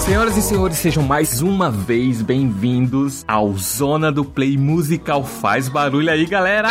Senhoras e senhores, sejam mais uma vez bem-vindos ao Zona do Play Musical. Faz barulho aí, galera!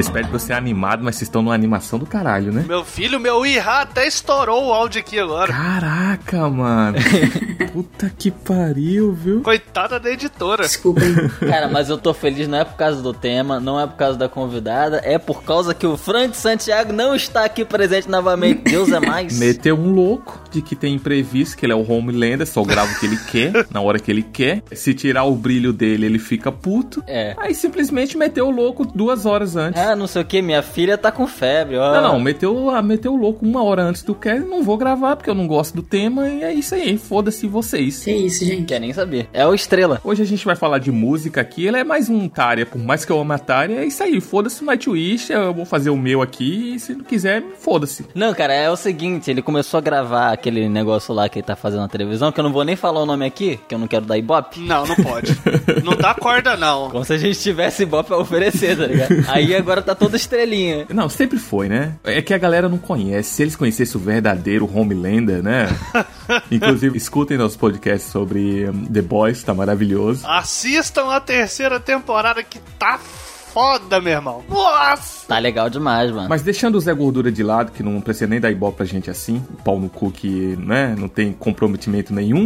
Vocês esperam que eu seja animado, mas vocês estão numa animação do caralho, né? Meu filho, meu Ira até estourou o áudio aqui agora. Caraca, mano! Puta que pariu, viu? Coitada da editora. Desculpa. Cara, mas eu tô feliz não é por causa do tema, não é por causa da convidada, é por causa que o Frank Santiago não está aqui presente novamente. Deus é mais. Meteu um louco de que tem imprevisto, que ele é o Homelander, só grava o que ele quer, na hora que ele quer. Se tirar o brilho dele, ele fica puto. É. Aí simplesmente meteu o louco duas horas antes. Ah, não sei o que, minha filha tá com febre, ó. Não, não, meteu, ah, meteu o louco uma hora antes do que não vou gravar porque eu não gosto do tema e é isso aí, foda-se vocês. Que isso, gente. Quer nem saber. É o Estrela. Hoje a gente vai falar de música aqui, ele é mais um Tária, por mais que eu ame a Tária, é isso aí, foda-se o Nightwish, eu vou fazer o meu aqui e se não quiser, foda-se. Não, cara, é o seguinte, ele começou a gravar aquele negócio lá que ele tá fazendo na televisão, que eu não vou nem falar o nome aqui, que eu não quero dar ibope. Não, não pode. Não dá corda, não. Como se a gente tivesse ibope pra oferecer, tá ligado? Aí agora tá toda estrelinha. Não, sempre foi, né? É que a galera não conhece. Se eles conhecessem o verdadeiro Homelander, né? Inclusive, escutem nosso podcast sobre um, The Boys, tá maravilhoso. Assistam a terceira temporada que tá foda, meu irmão. Nossa! Tá legal demais, mano. Mas deixando o Zé Gordura de lado, que não precisa nem dar ibope pra gente assim, o pau no cu que, né, não tem comprometimento nenhum.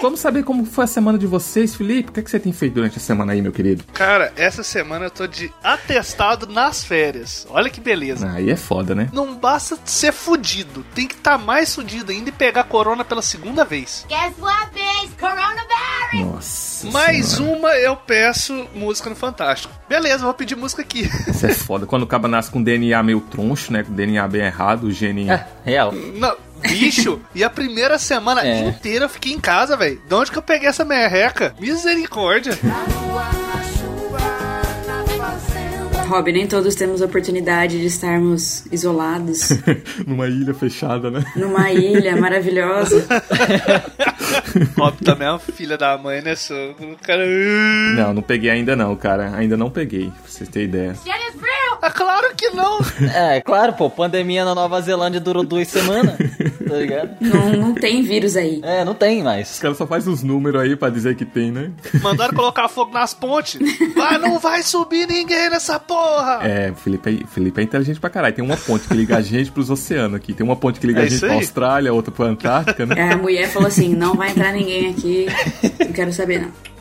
Vamos saber como foi a semana de vocês, Felipe? O que, é que você tem feito durante a semana aí, meu querido? Cara, essa semana eu tô de atestado nas férias. Olha que beleza. Aí é foda, né? Não basta ser fudido, tem que estar tá mais fudido ainda e pegar corona pela segunda vez. Guess what, bitch? Coronavirus! Nossa. Mais senhora. uma eu peço música no Fantástico. Beleza, vou pedir música aqui. Isso é foda. Quando o caba nasce com DNA meio troncho, né? Com DNA bem errado, o gene. É, real. Não, bicho, e a primeira semana É. inteira eu fiquei em casa, velho. De onde que eu peguei essa merreca? Misericórdia. Rob, nem todos temos a oportunidade de estarmos isolados Numa ilha fechada, né? numa ilha maravilhosa. Óbvio, também é uma filha da mãe, né, sogro? Cara. Não, não peguei ainda não, cara. Ainda não peguei, pra vocês terem ideia. É claro que não. É, claro, pô, pandemia na Nova Zelândia durou duas semanas, tá ligado? Não, não tem vírus aí. É, não tem Os mais. caras só fazem os números aí pra dizer que tem, né? Mandaram colocar fogo nas pontes. Mas não vai subir ninguém nessa porra. É, Felipe é, Felipe é inteligente pra caralho. Tem uma ponte que liga a gente pros oceanos aqui. Tem uma ponte que liga É a gente pra. Austrália, outra pra Antártica, né? A mulher falou assim: não vai entrar ninguém aqui, não quero saber não.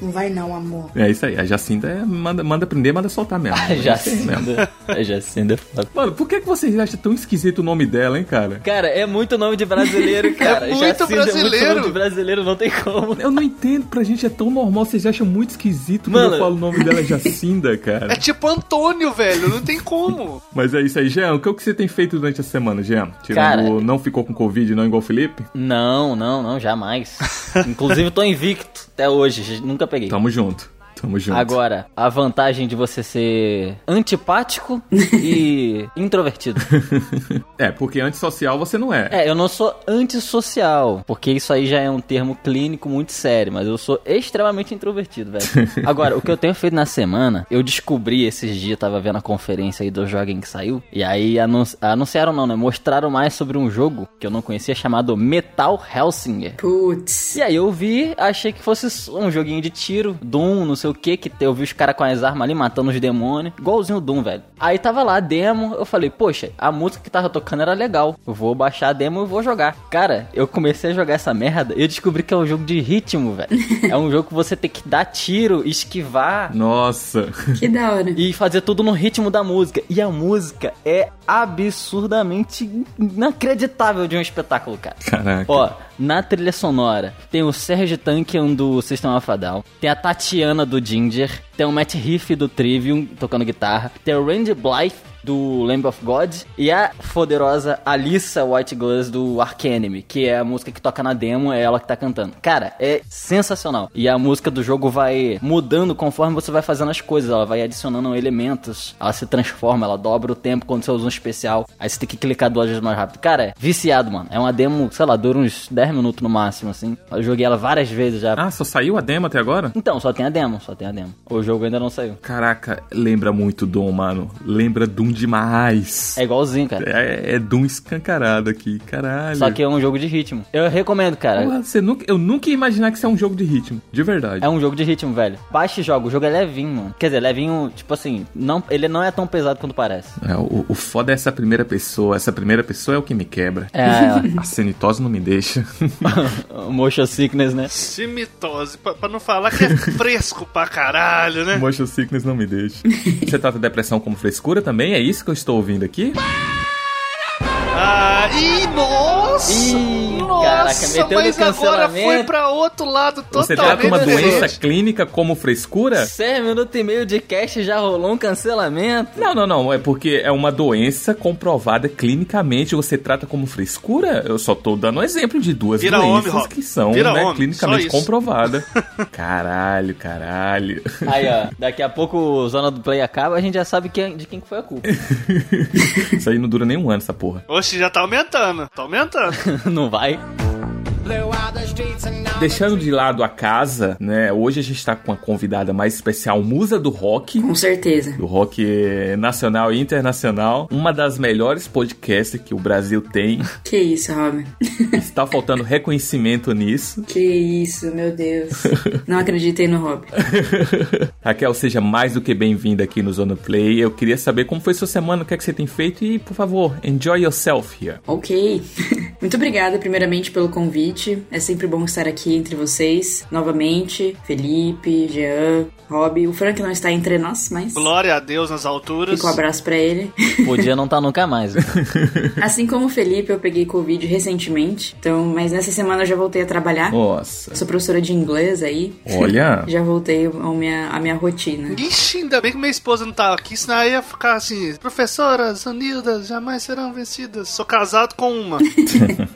Não vai não, amor. É isso aí. A Jacinda é- manda, manda prender, manda soltar mesmo. É aí mesmo. Jacinda. É Jacinda. é foda. Mano, por que, que vocês acham tão esquisito o nome dela, hein, cara? Cara, é muito nome de brasileiro, cara. É muito Jacinda É muito brasileiro. nome de brasileiro, não tem como. Eu não entendo, pra gente é tão normal, vocês acham muito esquisito quando eu falo o nome dela é Jacinda, É cara. tipo Antônio, velho. Não tem como. Mas é isso aí, Jean. O que, é que você tem feito durante a semana, Jean? Tirando Cara. o não ficou com Covid, não igual o Felipe? Não, não, não, jamais. Inclusive, tô invicto até hoje, nunca peguei. Tamo junto. Tamo junto. Agora, a vantagem de você ser antipático e introvertido. É, porque antissocial você não é. É, eu não sou antissocial, porque isso aí já é um termo clínico muito sério, mas eu sou extremamente introvertido, velho. Agora, o que eu tenho feito na semana, eu descobri esses dias, tava vendo a conferência aí do Joguem que saiu, e aí anun- anunciaram não, né? Mostraram mais sobre um jogo que eu não conhecia chamado Metal Hellsinger. Putz. E aí eu vi, achei que fosse um joguinho de tiro, Doom, não sei o que, que eu vi os caras com as armas ali matando os demônios, igualzinho o Doom, velho. Aí tava lá a demo, eu falei, poxa, a música que tava tocando era legal, eu vou baixar a demo e vou jogar. Cara, eu comecei a jogar essa merda e eu descobri que é um jogo de ritmo, velho. é um jogo que você tem que dar tiro, esquivar, Nossa. Que da hora. e fazer tudo no ritmo da música. E a música é absurdamente inacreditável de um espetáculo, cara. Caraca. Ó, na trilha sonora. Tem o Serge Tankian do System of a Down, tem a Tatiana do Ginger, tem o Matt Riff do Trivium tocando guitarra, tem o Randy Blythe do Lamb of God, e a poderosa Alissa White Glass do Ark Enemy, que é a música que toca na demo, é ela que tá cantando. Cara, é sensacional. E a música do jogo vai mudando conforme você vai fazendo as coisas, ela vai adicionando elementos, ela se transforma, ela dobra o tempo quando você usa um especial, aí você tem que clicar duas vezes mais rápido. Cara, é viciado, mano. É uma demo, sei lá, dura uns 10 minutos no máximo, assim. Eu joguei ela várias vezes já. Ah, só saiu a demo até agora? Então, só tem a demo, só tem a demo. O jogo ainda não saiu. Caraca, lembra muito Doom, mano. Lembra Doom demais. É igualzinho, cara. É, é Doom escancarado aqui, caralho. Só que é um jogo de ritmo. Eu recomendo, cara. Porra, você nunca, eu nunca ia imaginar que isso é um jogo de ritmo. De verdade. É um jogo de ritmo, velho. Baixe e joga. O jogo é levinho, mano. Quer dizer, levinho, tipo assim, não, ele não é tão pesado quanto parece. É, o, o foda é essa primeira pessoa. Essa primeira pessoa é o que me quebra. É, A cenitose não me deixa. motion sickness, né? Cimitose, pra, pra não falar que é fresco pra caralho, né? Motion sickness não me deixa. Você trata depressão como frescura também? É isso que eu estou ouvindo aqui? Ah, ih, nossa! Ih, nossa, caraca, meteu no mas agora cancelamento. foi pra outro lado totalmente Você trata uma doença diferente. clínica como frescura? 6 minutos e meio de cast já rolou um cancelamento. Não, não, não. É porque é uma doença comprovada clinicamente. Você trata como frescura? Eu só tô dando um exemplo de duas Vira homem, doenças Rob. que são né, homem, clinicamente comprovadas. caralho, caralho. Aí, ó, daqui a pouco o Zona do Play acaba, a gente já sabe quem, de quem que foi a culpa. Isso aí não dura nem um ano, essa porra. Oxe, já tá aumentando, tá aumentando. não vai? Deixando de lado a casa, né? Hoje a gente tá com uma convidada mais especial, musa do rock. Com certeza. Do rock nacional e internacional. Uma das melhores podcasts que o Brasil tem. Que isso, Robin. Está faltando reconhecimento nisso. Que isso, meu Deus. Não acreditei no Rob. Raquel, seja mais do que bem-vinda aqui no Zona Play. Eu queria saber como foi sua semana, o que é que você tem feito e, por favor, enjoy yourself here. Ok. Muito obrigada, primeiramente, pelo convite. É sempre bom estar aqui entre vocês novamente. Felipe, Jean, Rob. O Frank não está entre nós, mas Glória a Deus nas alturas. fica um abraço pra ele. Podia não estar nunca mais. Assim como o Felipe, eu peguei Covid recentemente. Então, mas nessa semana eu já voltei a trabalhar. Nossa. Sou professora de inglês aí. Olha. Já voltei à minha, à minha rotina. Ixi, ainda bem que minha esposa não tá aqui, senão eu ia ficar assim, professoras unidas jamais serão vencidas. Sou casado com uma.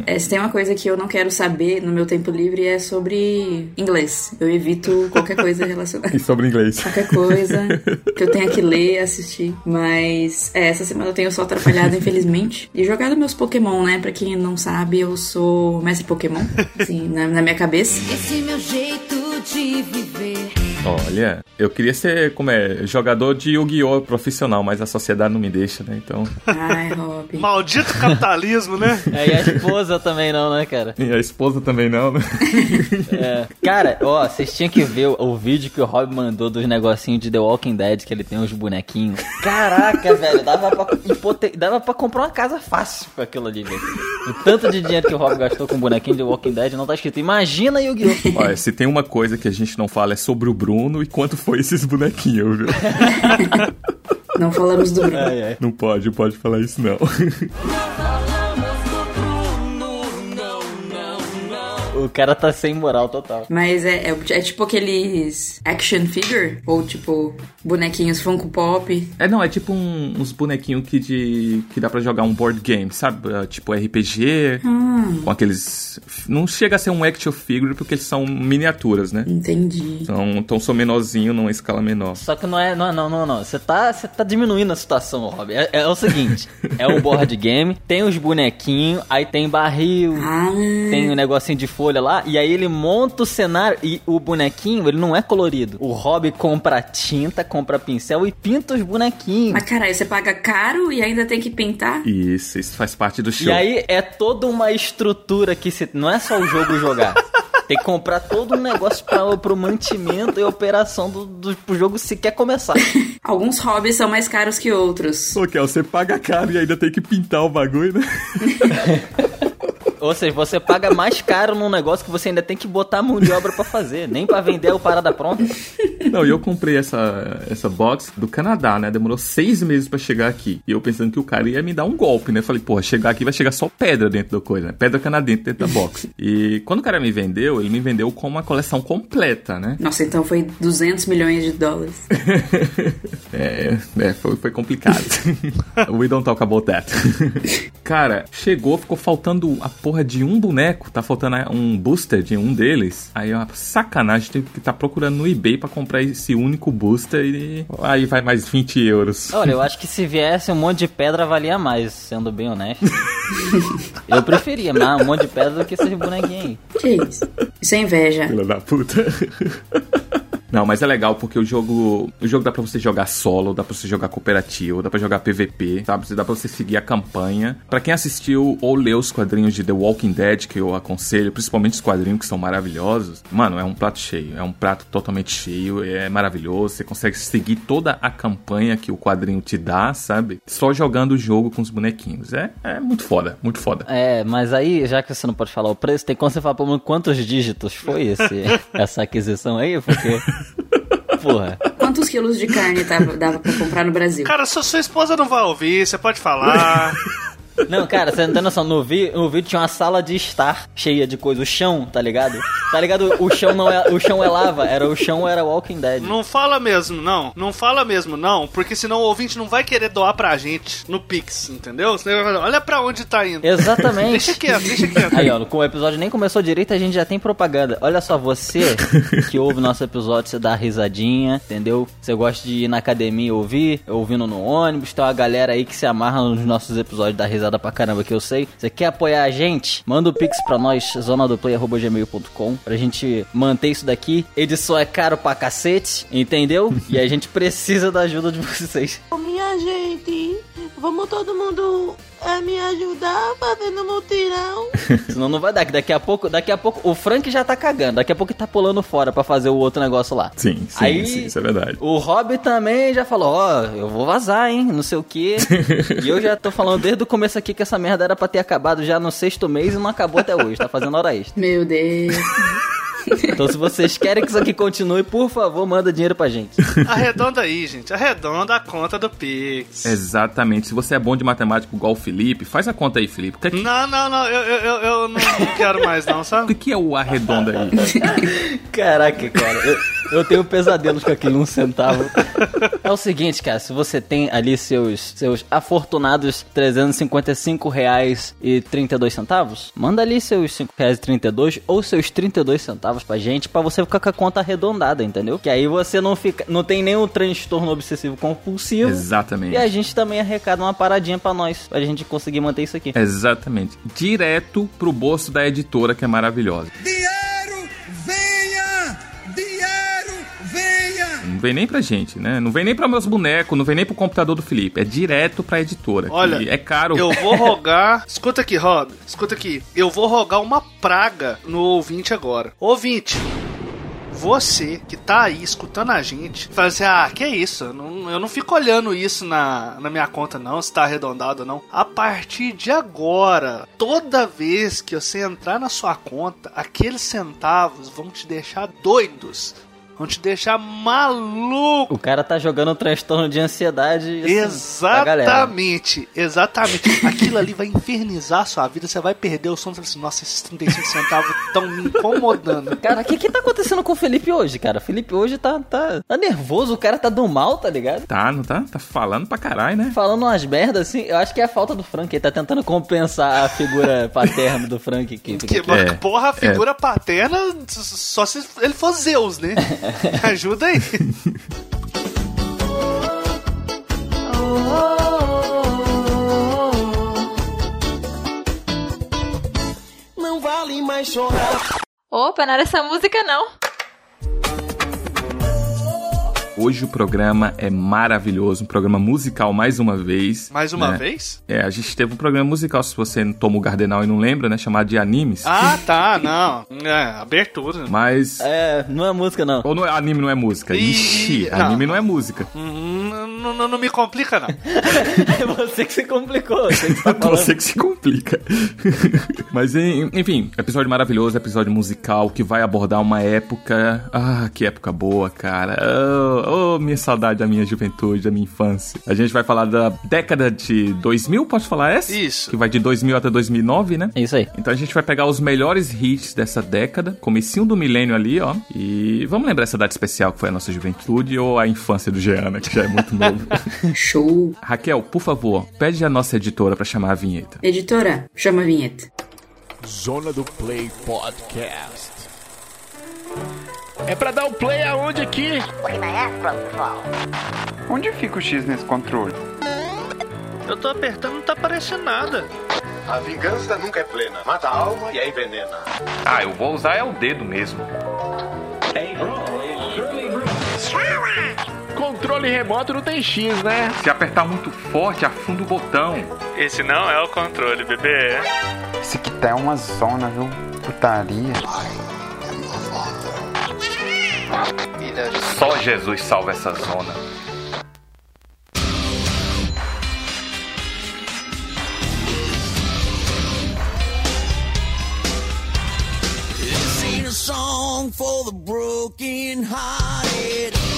É, se tem uma coisa que eu não quero saber no meu tempo livre é sobre inglês. Eu evito qualquer coisa relacionada. E sobre inglês. Qualquer coisa que eu tenha que ler, assistir. Mas é, essa semana eu tenho só atrapalhado, infelizmente. E jogado meus Pokémon, né? Pra quem não sabe, eu sou mestre Pokémon. Assim, na, na minha cabeça. Esse meu jeito de viver. Olha, eu queria ser, como é, jogador de Yu-Gi-Oh! profissional, mas a sociedade não me deixa, né? Então. Ai, Rob. Maldito capitalismo, né? É, e a esposa também não, né, cara? E a esposa também não, né? É. Cara, ó, vocês tinham que ver o, o vídeo que o Rob mandou dos negocinhos de The Walking Dead, que ele tem uns bonequinhos. Caraca, velho, dava pra, hipote- dava pra comprar uma casa fácil com aquilo ali, velho. O tanto de dinheiro que o Rob gastou com bonequinho de The Walking Dead não tá escrito. Imagina Yu-Gi-Oh! Olha, se tem uma coisa que a gente não fala é sobre o Bruno e quanto foi esses bonequinhos, viu? Não falamos do Bruno. Ai, ai. Não pode, pode falar isso não. O cara tá sem moral total. Mas é, é, é tipo aqueles action figure? Ou tipo bonequinhos Funko Pop? É, não, é tipo um- uns bonequinhos que, de, que dá pra jogar um board game, sabe? É, Tipo RPG, com aqueles... Não chega a ser um action figure porque eles são miniaturas, né? Entendi. Então, então são menorzinho numa escala menor. Só que não é, não, é- não, não, não. Você tá, você tá diminuindo a situação, Rob. É, é o seguinte: é um board game, tem os bonequinhos, aí tem barril, Ah, tem o negocinho de folha lá, e aí ele monta o cenário e o bonequinho, ele não é colorido. O Rob compra tinta, compra pincel e pinta os bonequinhos. mas caralho, você paga caro e ainda tem que pintar? Isso, isso faz parte do show. E aí é toda uma estrutura que se não é só o jogo jogar. Tem que comprar todo um negócio pra, pro mantimento e operação do, do pro jogo sequer começar. Alguns hobbies são mais caros que outros. Ô, Kel, você paga caro e ainda tem que pintar o bagulho, né? Ou seja, você paga mais caro num negócio que você ainda tem que botar a mão de obra pra fazer. Nem pra vender o parada pronta. Não, e eu comprei essa, essa box do Canadá, né? Demorou seis meses pra chegar aqui. E eu pensando que o cara ia me dar um golpe, né? Falei, porra, chegar aqui vai chegar só pedra dentro da coisa, né? Pedra canadense dentro da box. E quando o cara me vendeu, ele me vendeu com uma coleção completa, né? Nossa, então foi 200 milhões de dólares. É, é foi, foi complicado. We don't talk about that. Cara, chegou, ficou faltando a porra de um boneco. Tá faltando um booster de um deles. Aí é uma sacanagem, tive que estar procurando no eBay pra comprar esse único booster e aí vai mais 20 euros. Olha, eu acho que se viesse um monte de pedra valia mais, sendo bem honesto. eu preferia mais um monte de pedra do que esses bonequinhos aí. Que isso? Isso é inveja. Filha da puta. Não, mas é legal porque o jogo, o jogo dá pra você jogar solo, dá pra você jogar cooperativo, dá pra jogar PVP, sabe? Dá pra você seguir a campanha. Pra quem assistiu ou leu os quadrinhos de The Walking Dead, que eu aconselho, principalmente os quadrinhos que são maravilhosos, mano, é um prato cheio, é um prato totalmente cheio, é maravilhoso, você consegue seguir toda a campanha que o quadrinho te dá, sabe? Só jogando o jogo com os bonequinhos. É, é muito foda, muito foda. É, mas aí, já que você não pode falar o preço, tem como você falar mim quantos dígitos foi esse, essa aquisição aí? Porque. Porra. Quantos quilos de carne tava, dava pra comprar no Brasil? Cara, sua, sua esposa não vai ouvir, você pode falar. Não, cara, você não tem noção. No, vi, no vídeo tinha uma sala de estar cheia de coisa. O chão, tá ligado? Tá ligado? O chão não é, o chão é lava. Era o chão era Walking Dead. não fala mesmo, não. Não fala mesmo, não. Porque senão o ouvinte não vai querer doar pra gente no Pix, entendeu? Falar, Olha pra onde tá indo. Exatamente. Deixa quieto, deixa quieto. Aí, ó, com o episódio nem começou direito, a gente já tem propaganda. Olha só, você que ouve nosso episódio, você dá risadinha, entendeu? Você gosta de ir na academia e ouvir, ouvindo no ônibus, tem uma galera aí que se amarra nos nossos episódios da risada pra caramba que eu sei. Você quer apoiar a gente? Manda o pix pra nós, zonadoplay.gmail.com, pra gente manter isso daqui. Edição é caro pra cacete, entendeu? E a gente precisa da ajuda de vocês. Minha gente, vamos todo mundo é, me ajudar fazendo mutirão. Senão não vai dar, que daqui a pouco, daqui a pouco, o Frank já tá cagando, daqui a pouco ele tá pulando fora pra fazer o outro negócio lá. Sim, sim, Aí- sim, isso é verdade. O Rob também já falou, ó, eu vou vazar, hein, não sei o quê. e eu já tô falando desde o começo aqui que essa merda era pra ter acabado já no sexto mês e não acabou até hoje, tá fazendo hora extra. Meu Deus. Então se vocês querem que isso aqui continue, por favor, manda dinheiro pra gente. Arredonda aí, gente. Arredonda a conta do Pix. Exatamente. Se você é bom de matemática igual o Felipe, faz a conta aí, Felipe. O que, é que- Não, não, não. Eu, eu, eu, eu não, quero mais, não, o sabe? que que é o arredonda aí? Caraca, cara, eu, eu tenho pesadelos com aquele um centavo. É o seguinte, cara, se você tem ali seus, seus afortunados 355 reais e 32 centavos, manda ali seus 5 reais e 32 ou seus 32 centavos pra gente, pra você ficar com a conta arredondada, entendeu? Que aí você não fica, não tem nenhum transtorno obsessivo compulsivo. Exatamente. E a gente também arrecada uma paradinha pra nós, pra gente conseguir manter isso aqui. Exatamente. Direto pro bolso da editora, que é maravilhosa. Dinheiro, vem nem pra gente, né? Não vem nem pra meus bonecos, não vem nem pro computador do Felipe. É direto pra editora. Olha, é caro. Eu vou rogar. Escuta aqui, Rob. Escuta aqui. Eu vou rogar uma praga no ouvinte agora. Ouvinte. Você que tá aí escutando a gente, fala assim: ah, que isso? Eu não, eu não fico olhando isso na, na minha conta, não, se tá arredondado ou não. A partir de agora, toda vez que você entrar na sua conta, aqueles centavos vão te deixar doidos. Vão te deixar maluco. O cara tá jogando um transtorno de ansiedade. assim. Exatamente, exatamente. Aquilo ali vai infernizar a sua vida, você vai perder o sono, você assim, nossa, esses 35 centavos estão me incomodando. Cara, o que que tá acontecendo com o Felipe hoje, cara? O Felipe hoje tá, tá, tá nervoso, o cara tá do mal, tá ligado? Tá, não tá? Tá falando pra caralho, né? Falando umas merdas assim, eu acho que é a falta do Frank, ele tá tentando compensar a figura paterna do Frank aqui. Que, É, porra, a figura paterna, só se ele for Zeus, né? Ajuda aí. Não vale mais chorar. Opa, não era essa música não. Hoje o programa é maravilhoso, um programa musical mais uma vez. Mais uma né? vez? É, a gente teve um programa musical, se você toma o Gardenal e não lembra, né? Chamado de Animes. Ah, tá, não. É, abertura. Mas. É, não é música não. Ou não é, anime não é música? Ih, Ixi, não. anime não é música. Hum, Não, não, não me complica, não. É você que se complicou. Você que tá falando. Você que se complica. Mas, en- enfim, episódio maravilhoso, episódio musical que vai abordar uma época. Ah, que época boa, cara. Oh, oh, minha saudade da minha juventude, da minha infância. A gente vai falar da década de 2000, pode falar essa? Isso. Que vai de 2000 até 2009, né? É isso aí. Então a gente vai pegar os melhores hits dessa década, comecinho do milênio ali, ó. E vamos lembrar essa data especial que foi a nossa juventude ou a infância do Jean, né, que já é muito novo. Show. Raquel, por favor, pede a nossa editora pra chamar a vinheta. Editora, chama a vinheta. Zona do Play Podcast. É pra dar o play aonde aqui? Onde fica o X nesse controle? Eu tô apertando, não tá aparecendo nada. A vingança nunca é plena. Mata a alma e a envenena. Ah, eu vou usar é o dedo mesmo. Controle remoto não tem X, né? Se apertar muito forte, afunda o botão. Esse não é o controle, bebê. Esse aqui tá uma zona, viu? Putaria. Só Jesus salva essa zona. A song for the broken hearted.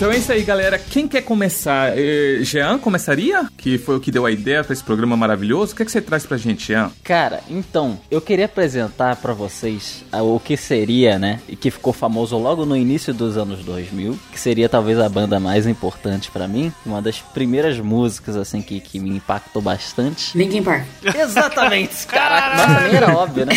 Então é isso aí, galera. Quem quer começar? Eh, Jean começaria? Que foi o que deu a ideia pra esse programa maravilhoso. O que, é que você traz pra gente, Jean? Cara, então, eu queria apresentar pra vocês ah, o que seria, né, e que ficou famoso logo no início dos anos 2000, que seria talvez a banda mais importante pra mim, uma das primeiras músicas, assim, que, que me impactou bastante. Linkin Park. Exatamente! Caraca, nossa, nem era óbvio, né?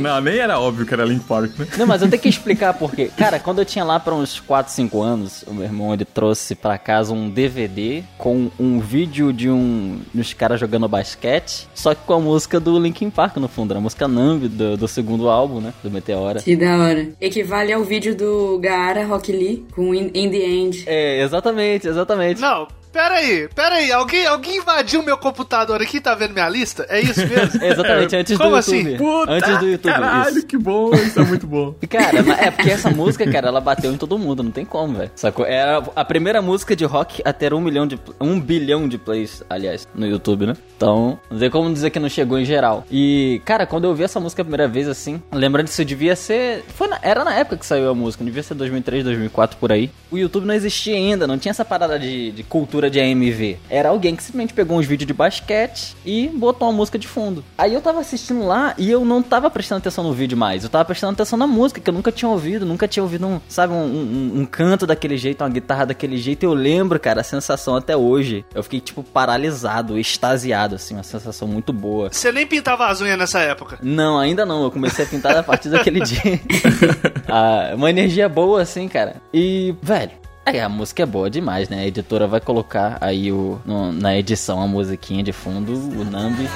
Não, nem era óbvio que era Link Park, né? Não, mas eu tenho que explicar porque. Cara, quando eu tinha lá pra uns 4, 5 anos, o meu irmão ele trouxe pra casa um DVD com um vídeo de um dos caras jogando basquete, só que com a música do Linkin Park no fundo, era a música Numb do, do segundo álbum, né? Do Meteora. Que da hora. Equivale ao vídeo do Gaara Rock Lee com In, In the End. É, exatamente, exatamente. Não, pera aí, pera aí. Alguém, alguém invadiu meu computador aqui, tá vendo minha lista? É isso mesmo? Exatamente, antes Como do assim? YouTube. Puta, antes do YouTube, Caralho, isso. que bom. Isso é muito bom. E, Cara, é porque essa música, cara, ela bateu em todo mundo, não tem como, velho. Sacou? Era a primeira música de rock a ter um milhão de um bilhão de plays, aliás, no YouTube, né? Então, não tem como dizer que não chegou em geral. E, cara, quando eu ouvi essa música a primeira vez, assim, lembrando disso, devia ser. Foi na- era na época que saiu a música, devia ser 2003, 2004 por aí. O YouTube não existia ainda, não tinha essa parada de, de cultura de AMV. Era alguém que simplesmente pegou uns vídeos de basquete e botou uma música de fundo. Aí eu tava assistindo lá e eu não tava prestando atenção no vídeo mais. Eu tava prestando atenção na música, que eu nunca tinha ouvido, nunca tinha ouvido um, sabe, um, um- um canto daquele jeito, uma guitarra daquele jeito. E eu lembro, cara, a sensação até hoje. Eu fiquei, tipo, paralisado, extasiado, assim, uma sensação muito boa. Você nem pintava as unhas nessa época. Não, ainda não. Eu comecei a pintar a partir daquele dia. Ah, uma energia boa, assim, cara. E, velho. É, a música é boa demais, né? A editora vai colocar aí o, no- na edição a musiquinha de fundo, o Nambi.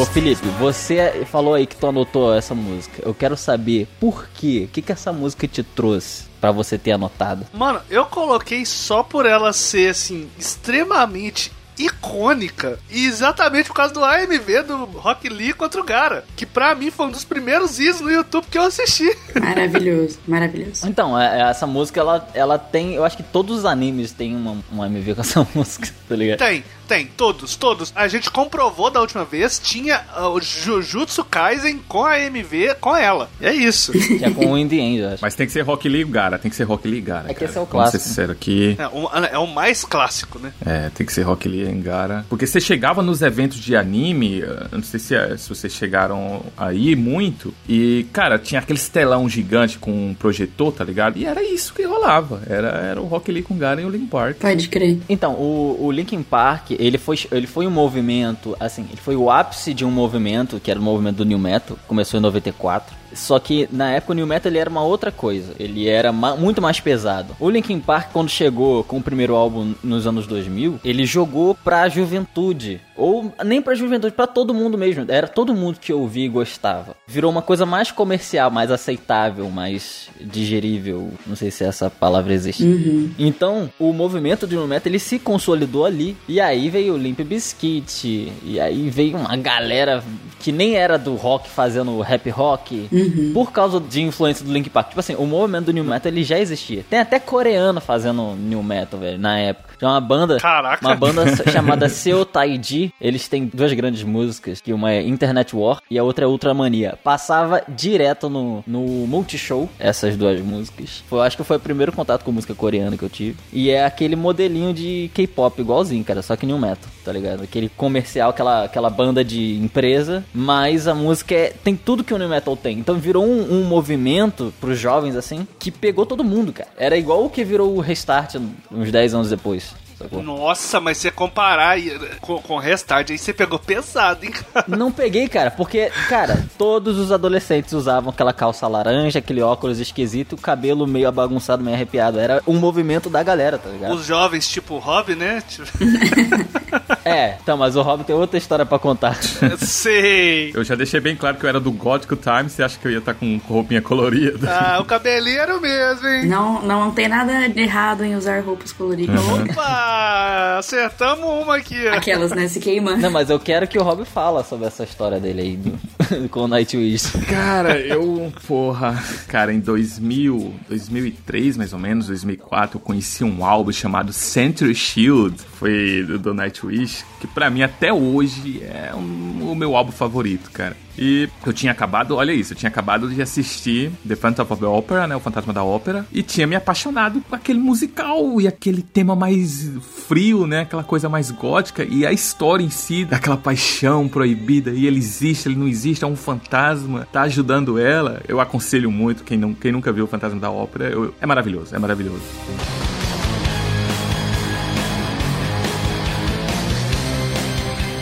Ô Felipe, você falou aí que tu anotou essa música. Eu quero saber por quê? O que, que essa música te trouxe pra você ter anotado? Mano, eu coloquei só por ela ser, assim, extremamente icônica. E exatamente por causa do AMV do Rock Lee contra o Gara. Que pra mim foi um dos primeiros vídeos no YouTube que eu assisti. Maravilhoso, maravilhoso. Então, é- é- essa música, ela, ela tem. Eu acho que todos os animes têm uma, um MV com essa música, tá ligado? Tem, tem, todos, todos. A gente comprovou da última vez, tinha ah, o Jujutsu Kaisen com a AMV com ela. É isso. Que é com o Indie End, eu acho. Mas tem que ser Rock Lee Gara, tem que ser Rock Lee Gara. É que cara. esse é o Vamos ser clássico. sincero aqui. É o, é o mais clássico, né? É, tem que ser Rock Lee Gara. Porque você chegava nos eventos de anime, eh, eu não sei se, eh, se vocês chegaram aí muito, e, cara, tinha aquele telão gigante com um projetor, tá ligado? E era isso que rolava. Era, era o Rock Lee com Gara e o Linkin Park. Pode crer. Então, o, o Linkin Park, ele foi, ele foi um movimento, assim, ele foi o ápice de um movimento, que era o movimento do New Metal, começou em 94. Só que na época o New Metal ele era uma outra coisa. Ele era ma- muito mais pesado. O Linkin Park, quando chegou com o primeiro álbum nos anos 2000, ele jogou pra juventude. Ou nem pra juventude, pra todo mundo mesmo. Era todo mundo que ouvia e gostava. Virou uma coisa mais comercial, mais aceitável, mais digerível. Não sei se essa palavra existe. Uhum. Então, o movimento de New Metal ele se consolidou ali. E aí veio o Limp Bizkit. E aí veio uma galera que nem era do rock fazendo rap rock. Uhum. Por causa de influência do Link Park. Tipo assim, o movimento do New Metal ele já existia. Tem até coreano fazendo New Metal, velho, na época. Já uma banda. Caraca. Uma banda chamada Seo Taiji. Eles têm duas grandes músicas, que uma é Internet War e a outra é Ultramania. Passava direto no, no Multishow, essas duas músicas. Foi, eu acho que foi o primeiro contato com música coreana que eu tive. E é aquele modelinho de K-pop igualzinho, cara, só que New Metal, tá ligado? Aquele comercial, aquela, aquela banda de empresa, mas a música é, tem tudo que o New Metal tem. Então virou um, um movimento pros jovens, assim, que pegou todo mundo, cara. Era igual o que virou o Restart uns 10 anos depois. Sacou? Nossa, mas você comparar com, com o Restart, aí você pegou pesado, hein, cara? Não peguei, cara, porque, cara, todos os adolescentes usavam aquela calça laranja, aquele óculos esquisito, o cabelo meio bagunçado, meio arrepiado. Era um movimento da galera, tá ligado? Os jovens, tipo o Rob, né? Tipo, É, então, mas o Rob tem outra história pra contar. sei. Eu já deixei bem claro que eu era do Gótico Time, você acha que eu ia estar com roupinha colorida? Ah, o cabelinho era o mesmo, hein? Não, não tem nada de errado em usar roupas coloridas. Opa! Acertamos uma aqui. ó. Aquelas, né? Se queimando. Não, mas eu quero que o Rob fala sobre essa história dele aí do, com o Nightwish. Cara, eu, porra, cara, em 2000, 2003 mais ou menos, 2004, eu conheci um álbum chamado Century Shield, foi do, do Nightwish, que pra mim até hoje é um- o meu álbum favorito, cara. E eu tinha acabado, olha isso, eu tinha acabado de assistir The Phantom of the Opera, né, o Fantasma da Ópera, e tinha me apaixonado com aquele musical e aquele tema mais frio, né, aquela coisa mais gótica e a história em si, daquela paixão proibida, e ele existe, ele não existe, é um fantasma, tá ajudando ela. Eu aconselho muito quem, não, quem nunca viu o Fantasma da Ópera, eu- é maravilhoso, é maravilhoso.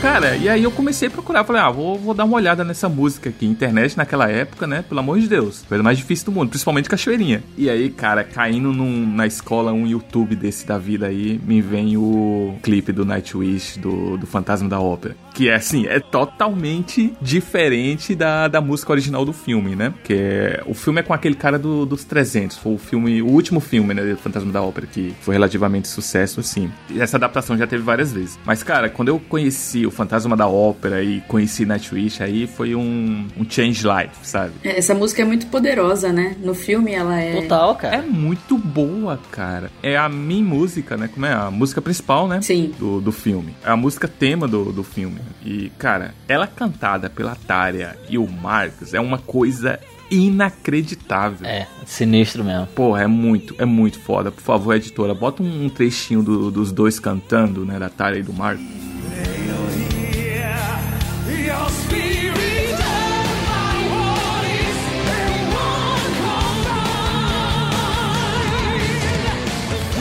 Cara, e aí eu comecei a procurar, falei, ah, vou, vou dar uma olhada nessa música aqui. Internet naquela época, né? Pelo amor de Deus. Coisa mais difícil do mundo, principalmente cachoeirinha. E aí, cara, caindo num- na escola um YouTube desse da vida aí, me vem o clipe do Nightwish, do, do Fantasma da Ópera. Que é assim, é totalmente diferente da, da música original do filme, né? Que é, o filme é com aquele cara do- dos 300. Foi o filme, o último filme, né? Do Fantasma da Ópera, que foi relativamente sucesso, assim. E essa adaptação já teve várias vezes. Mas, cara, quando eu conheci o Fantasma da Ópera e conheci Nightwish, aí foi um, um change life, sabe? É, Essa música é muito poderosa, né? No filme ela é. Total, cara. É muito boa, cara. É a minha música, né? Como é? A música principal, né? Sim. Do, do filme. É a música tema do, do filme. E, cara, ela cantada pela Tária e o Marcos é uma coisa inacreditável. É, sinistro mesmo. Porra, é muito, é muito foda. Por favor, editora, bota um, trechinho do- dos dois cantando, né? Da Tária e do Marcos.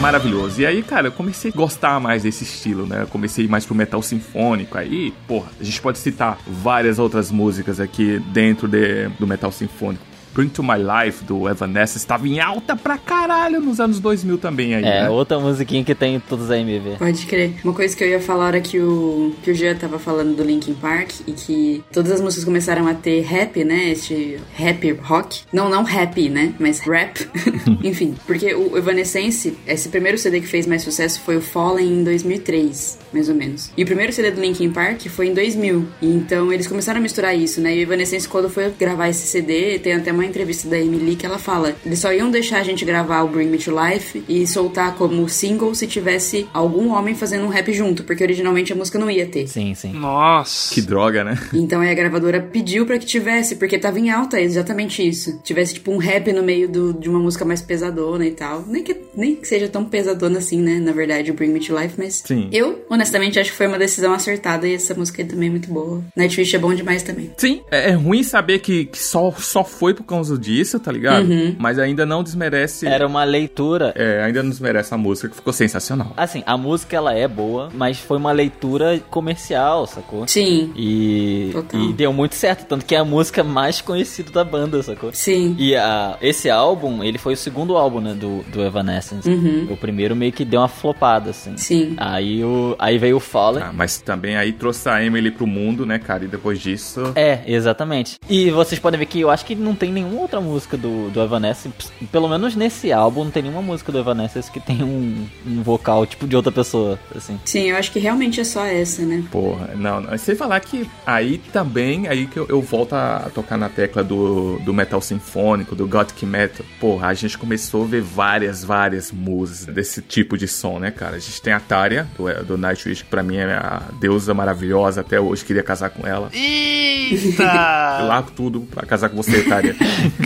Maravilhoso. E aí, cara, eu comecei a gostar mais desse estilo, né? Eu comecei mais pro metal sinfônico. Aí, porra, a gente pode citar várias outras músicas aqui dentro de- do metal sinfônico. Bring to My Life, do Evanescence, estava em alta pra caralho nos anos 2000 também aí, É, né? outra musiquinha que tem todos a MV. Pode crer. Uma coisa que eu ia falar era que o, que o Jean tava falando do Linkin Park e que todas as músicas começaram a ter rap, né? Este rap rock. Não, não rap, né? Mas rap. Enfim, porque o Evanescence, esse primeiro CD que fez mais sucesso foi o Fallen em 2003, mais ou menos. E o primeiro CD do Linkin Park foi em 2000. E então eles começaram a misturar isso, né? E o Evanescence, quando foi gravar esse CD, tem até uma entrevista da Emily que ela fala: eles só iam deixar a gente gravar o Bring Me to Life e soltar como single se tivesse algum homem fazendo um rap junto, porque originalmente a música não ia ter. Sim, sim. Nossa. Que droga, né? Então aí a gravadora pediu pra que tivesse, porque tava em alta exatamente isso. Tivesse tipo um rap no meio do- de uma música mais pesadona e tal. Nem que, nem que seja tão pesadona assim, né? Na verdade, o Bring Me to Life, mas Sim. eu, honestamente, acho que foi uma decisão acertada e essa música aí também é muito boa. Nightwish é bom demais também. Sim, é, é ruim saber que, que só, só foi por causa disso, tá ligado? Uhum. Mas ainda não desmerece. Era uma leitura. É, ainda não desmerece a música, que ficou sensacional. Assim, a música ela é boa, mas foi uma leitura comercial, sacou? Sim. E, e deu muito certo, tanto que é a música mais conhecida da banda, sacou? Sim. E a, esse álbum, ele foi o segundo álbum, né, do, do Evanescence. Uhum. O primeiro meio que deu uma flopada, assim. Sim. Aí, o, aí veio o Fallen. Ah, mas também aí trouxe a Emily pro mundo, né, cara? E depois disso. É, exatamente. E vocês podem ver que eu acho que não tem nenhuma outra música do, do Evanescence, pelo menos nesse álbum, não tem nenhuma música do Evanescence que tem um, um vocal, tipo, de outra pessoa, assim. Sim, eu acho que realmente é só essa, né? Porra, não, não. Sem falar que aí também, aí que eu, eu volto a tocar na tecla do, do metal sinfônico, do gothic metal. Porra, a gente começou a ver várias, várias músicas desse tipo de som, né, cara? A gente tem a Tária, do, do Nightwish, que pra mim é a deusa maravilhosa, até hoje queria casar com ela. Eita! Eu largo tudo pra casar com você, Tária.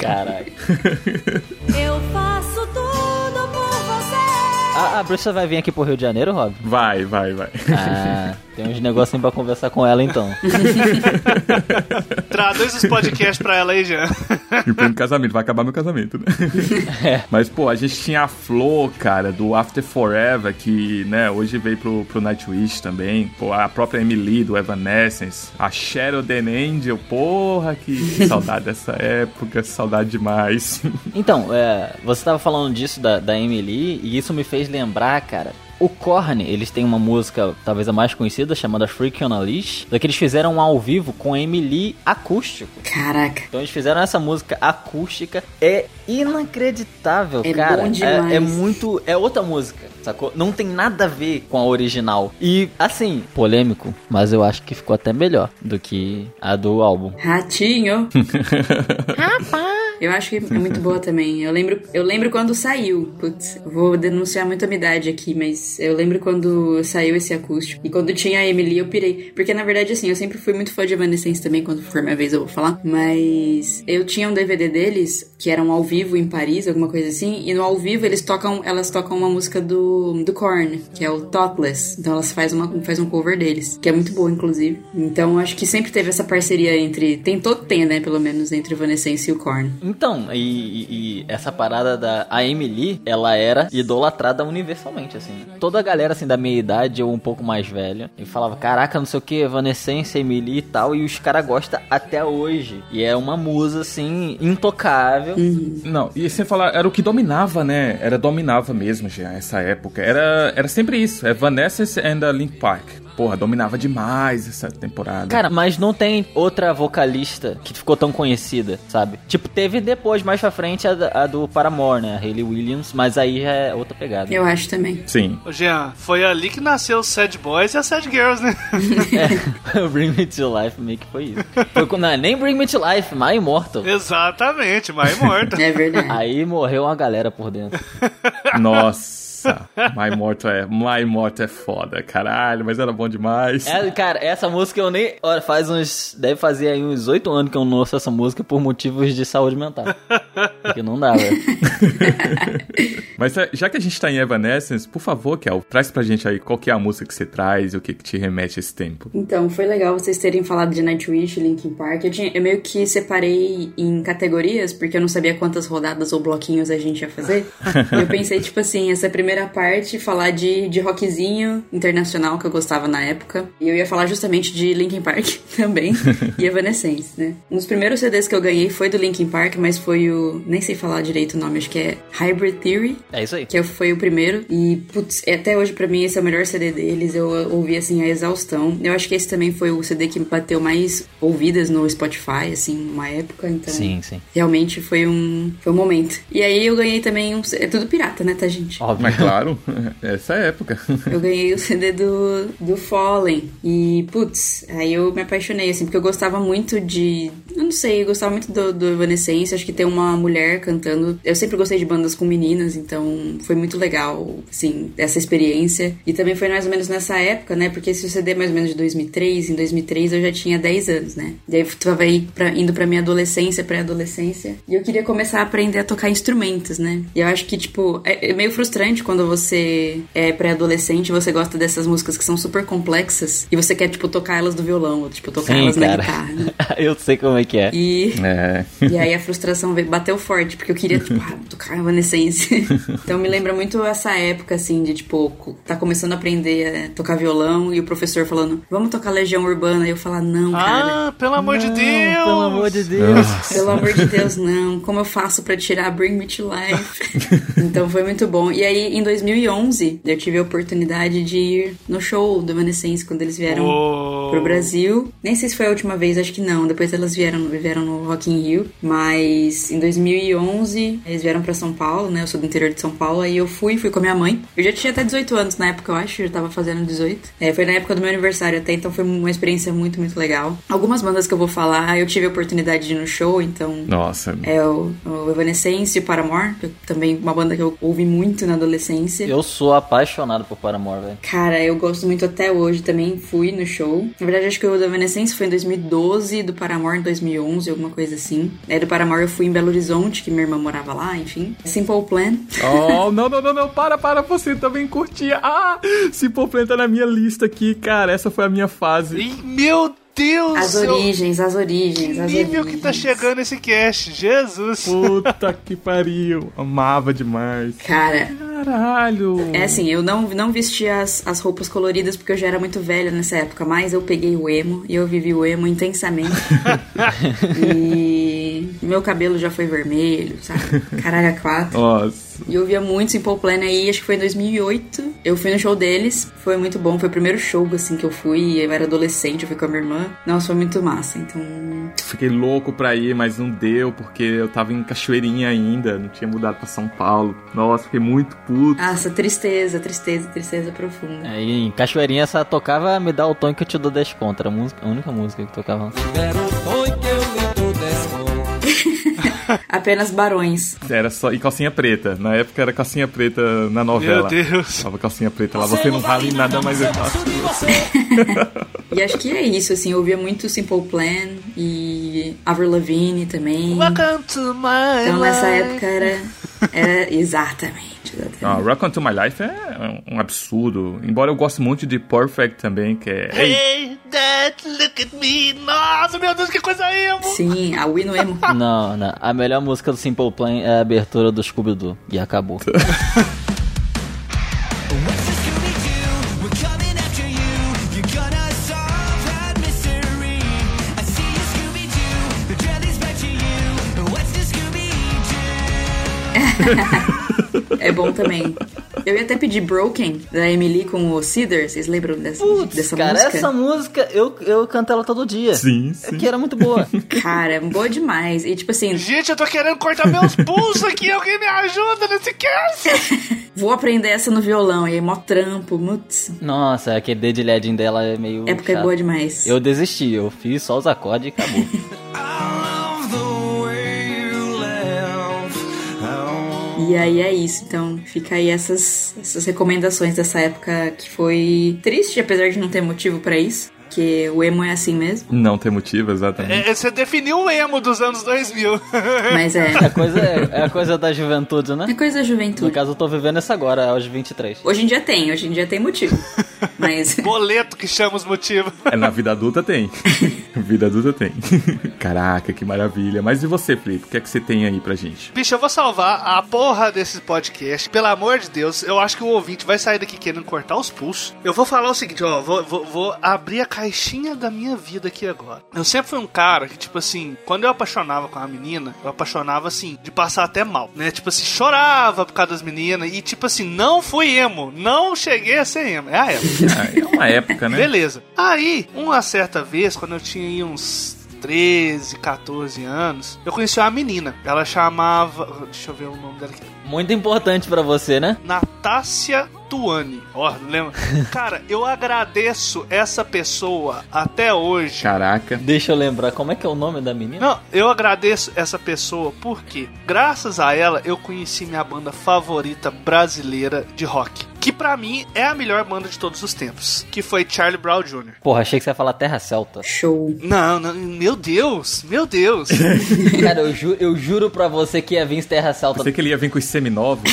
Caralho. Eu faço tudo. A, a Bruxa vai vir aqui pro Rio de Janeiro, Rob? Vai, vai, vai. Ah, tem uns negocinhos pra conversar com ela, então. Traduz os podcasts pra ela aí, Jean. E pro casamento, vai acabar meu casamento, né? É. Mas, pô, a gente tinha a Flo, cara, do After Forever, que, né, hoje veio pro, pro Nightwish também. Pô, a própria Emily, do Evanescence. A Cheryl The Angel, porra, que saudade dessa época, saudade demais. Então, é, você tava falando disso da, da Emily, e isso me fez lembrar, cara. O Korn, eles têm uma música, talvez a mais conhecida, chamada Freak on a Leash, que eles fizeram ao vivo com Emily acústico. Caraca. Então eles fizeram essa música acústica. É inacreditável, É cara. bom demais. É, é muito. É outra música, sacou? Não tem nada a ver com a original. E, assim, polêmico, mas eu acho que ficou até melhor do que a do álbum. Ratinho. Eu acho que é muito boa também. Eu lembro, eu lembro quando saiu. Putz, vou denunciar muito a minha idade aqui, mas eu lembro quando saiu esse acústico. E quando tinha a Emily, eu pirei. Porque na verdade, assim, eu sempre fui muito fã de Evanescence também, quando for minha vez eu vou falar. Mas eu tinha um DVD deles, que eram ao vivo em Paris, alguma coisa assim. E no ao vivo eles tocam, elas tocam uma música do, do Korn, que é o Topless. Então elas fazem uma, faz um cover deles, que é muito boa, inclusive. Então eu acho que sempre teve essa parceria entre. Tem todo tem, né? Pelo menos entre Evanescence e o Korn. Então, e, e- essa parada da a Emily, ela era idolatrada universalmente, assim. Toda a galera, assim, da meia idade ou um pouco mais velha, e falava, caraca, não sei o que, Evanescence, Emily e tal, e os caras gostam até hoje. E é uma musa, assim, intocável. Não, e sem falar, era o que dominava, né? Era dominava mesmo já essa época. Era, era sempre isso. É Vanessa and a Link Park. Porra, dominava demais essa temporada. Cara, mas não tem outra vocalista que ficou tão conhecida, sabe? Tipo, teve depois, mais pra frente, a, a do Paramore, né? A Hayley Williams, mas aí já é outra pegada. Eu acho também. Sim. Ô, Jean, foi ali que nasceu os Sad Boys e as Sad Girls, né? É, o Bring Me to Life meio que foi isso. Foi com, não, nem Bring Me to Life, My Immortal. Exatamente, mais morta. É verdade. Aí morreu uma galera por dentro. Nossa. My Mortal é, My Mortal é foda, caralho, mas era bom demais. É, cara, essa música eu nem. Olha, faz uns. Deve fazer aí uns oito anos que eu não ouço essa música por motivos de saúde mental. Porque não dá, velho. Mas é, já que a gente tá em Evanescence, por favor, Kel, traz pra gente aí qual que é a música que você traz e o que, que te remete a esse tempo. Então, foi legal vocês terem falado de Nightwish, Linkin Park. Eu, tinha, eu meio que separei em categorias, porque eu não sabia quantas rodadas ou bloquinhos a gente ia fazer. E eu pensei, tipo assim, essa primeira parte, falar de, de rockzinho internacional, que eu gostava na época. E eu ia falar justamente de Linkin Park também, e Evanescence, né? Um dos primeiros CDs que eu ganhei foi do Linkin Park, mas foi o... Nem sei falar direito o nome, acho que é Hybrid Theory. É isso aí. Que foi o primeiro. E, putz, até hoje pra mim esse é o melhor CD deles. Eu ouvi, assim, a exaustão. Eu acho que esse também foi o CD que bateu mais ouvidas no Spotify, assim, uma época. Então, Sim, sim. realmente foi um, foi um momento. E aí eu ganhei também um. É tudo pirata, né, tá, gente? Óbvio. Claro, essa época. Eu ganhei o CD do, do Fallen. E, putz, aí eu me apaixonei, assim, porque eu gostava muito de. Eu não sei, eu gostava muito do, do Evanescence. Acho que tem uma mulher cantando. Eu sempre gostei de bandas com meninas, então foi muito legal, assim, essa experiência. E também foi mais ou menos nessa época, né? Porque esse CD é mais ou menos de 2003. Em 2003 eu já tinha 10 anos, né? E aí eu tava aí pra, indo pra minha adolescência, pré-adolescência. E eu queria começar a aprender a tocar instrumentos, né? E eu acho que, tipo, é, é meio frustrante quando você é pré-adolescente, você gosta dessas músicas que são super complexas e você quer, tipo, tocar elas do violão, ou, tipo, tocar Sim, elas na cara. guitarra. né? eu sei como é que é. E, É. e aí a frustração veio, bateu forte, porque eu queria, tipo, ah, tocar Evanescence. então me lembra muito essa época, assim, de, tipo, tá começando a aprender a tocar violão e o professor falando, vamos tocar Legião Urbana. E eu falar, não, cara. Ah, pelo amor de Deus! Pelo amor de Deus. Pelo amor de Deus, não. Como eu faço pra tirar Bring Me to Life? então foi muito bom. E aí, em 2011, eu tive a oportunidade de ir no show do Evanescence quando eles vieram Oh. pro Brasil. Nem sei se foi a última vez, acho que não. Depois elas vieram, vieram no Rock in Rio. Mas em 2011, eles vieram pra São Paulo, né? Eu sou do interior de São Paulo. Aí eu fui, fui com a minha mãe. Eu já tinha até 18 anos na época, eu acho. Eu já tava fazendo 18. É, foi na época do meu aniversário até, então foi uma experiência muito, muito legal. Algumas bandas que eu vou falar, eu tive a oportunidade de ir no show, então Nossa. é o, o Evanescence e o Paramore, que eu- também uma banda que eu ouvi muito na adolescência. Eu sou apaixonado por Paramore, velho. Cara, eu gosto muito até hoje também, fui no show. Na verdade, acho que o do Evanescence foi em 2012, do Paramore em 2011, alguma coisa assim. Aí do Paramore eu fui em Belo Horizonte, que minha irmã morava lá, enfim. Simple Plan. Oh, não, não, não, não, para, para, você também curtia. Ah, Simple Plan tá na minha lista aqui, cara, essa foi a minha fase. Meu Deus! As eu- origens, as origens, as nível origens. que tá chegando esse cast, Jesus! Puta que pariu, amava demais. Cara, Caralho. É assim, eu não, não vestia as, as roupas coloridas porque eu já era muito velha nessa época, mas eu peguei o emo e eu vivi o emo intensamente. e meu cabelo já foi vermelho, sabe? Caralho, a quatro. Nossa. E eu via muito Simple Plan aí, acho que foi em 2008. Eu fui no show deles, foi muito bom. Foi o primeiro show, assim, que eu fui. Eu era adolescente, eu fui com a minha irmã. Nossa, foi muito massa. Então, Fiquei louco pra ir, mas não deu, porque eu tava em Cachoeirinha ainda, não tinha mudado pra São Paulo. Nossa, fiquei muito puto. nossa, tristeza, tristeza, tristeza profunda. Aí em Cachoeirinha essa tocava Me Dá o Tom que eu te dou 10 contra. A, música, a única música que tocava. Apenas barões. Era só. E calcinha preta. Na época era calcinha preta na novela. Meu Deus. Tava calcinha preta lá. Você não vale nada, mas eu faço. E acho que é isso, assim, eu ouvia muito Simple Plan e Avril Lavigne também. Welcome to my Então nessa época era, era exatamente, exatamente. Ah, Rock On To My Life é um absurdo. Embora eu goste muito de Perfect também, que é. Ei, Hey, Dad, look at me. Nossa, meu Deus, que coisa emo. Sim, a Wino Emo. Não, não. A melhor música do Simple Plan é a abertura do Scooby-Doo. E acabou. É bom também. Eu ia até pedir Broken, da Emily com o Cedar. Vocês lembram dessa, dessa Cara, música? essa música eu, eu canto ela todo dia. Sim, É sim. que era muito boa. Cara, boa demais. E tipo assim, Gente, eu tô querendo cortar meus pulsos aqui. Alguém me ajuda nesse cast. vou aprender essa no violão. E aí, mó trampo, mutz. Nossa, aquele dedilhadinho dela é meio. É chato. boa demais. Eu desisti, eu fiz só os acordes e acabou. E aí é isso, então fica aí essas, essas recomendações dessa época que foi triste, apesar de não ter motivo pra isso, que o emo é assim mesmo. Não tem motivo, exatamente. É, você definiu o emo dos anos 2000. Mas é, É coisa, é a coisa da juventude, né? é coisa da No juventude. caso, eu tô vivendo essa agora, aos 23. Hoje em dia tem, hoje em dia tem motivo. Mas Boleto que chama os motivos. É, na vida adulta tem. vida adulta tem. Caraca, que maravilha. Mas e você, Felipe? O que é que você tem aí pra gente? Bicho, eu vou salvar a porra desse podcast. Pelo amor de Deus, eu acho que o ouvinte vai sair daqui querendo cortar os pulsos. Eu vou falar o seguinte, ó, vou, vou, vou abrir a caixinha da minha vida aqui agora. Eu sempre fui um cara que, tipo assim, quando eu apaixonava com a menina, eu apaixonava assim, de passar até mal, né? Tipo assim, chorava por causa das meninas e, tipo assim, não fui emo. Não cheguei a ser emo. É a época. Ah, é uma época, né? Beleza. Aí, uma certa vez, quando eu tinha uns 13, 14 anos, eu conheci uma menina. Ela chamava. Deixa eu ver o nome dela aqui. Muito importante pra você, né? Natácia Tuani. Ó, lembra? Cara, eu agradeço essa pessoa até hoje. Caraca. Deixa eu lembrar, como é que é o nome da menina? Não, eu agradeço essa pessoa porque, graças a ela, eu conheci minha banda favorita brasileira de rock. Que pra mim é a melhor banda de todos os tempos. Que foi Charlie Brown Jr. Porra, achei que você ia falar Terra Celta. show. Não, não, meu Deus, meu Deus. Cara, eu, ju- eu juro pra você que ia vir Terra Celta. Pensei que ele ia vir com os seminovos.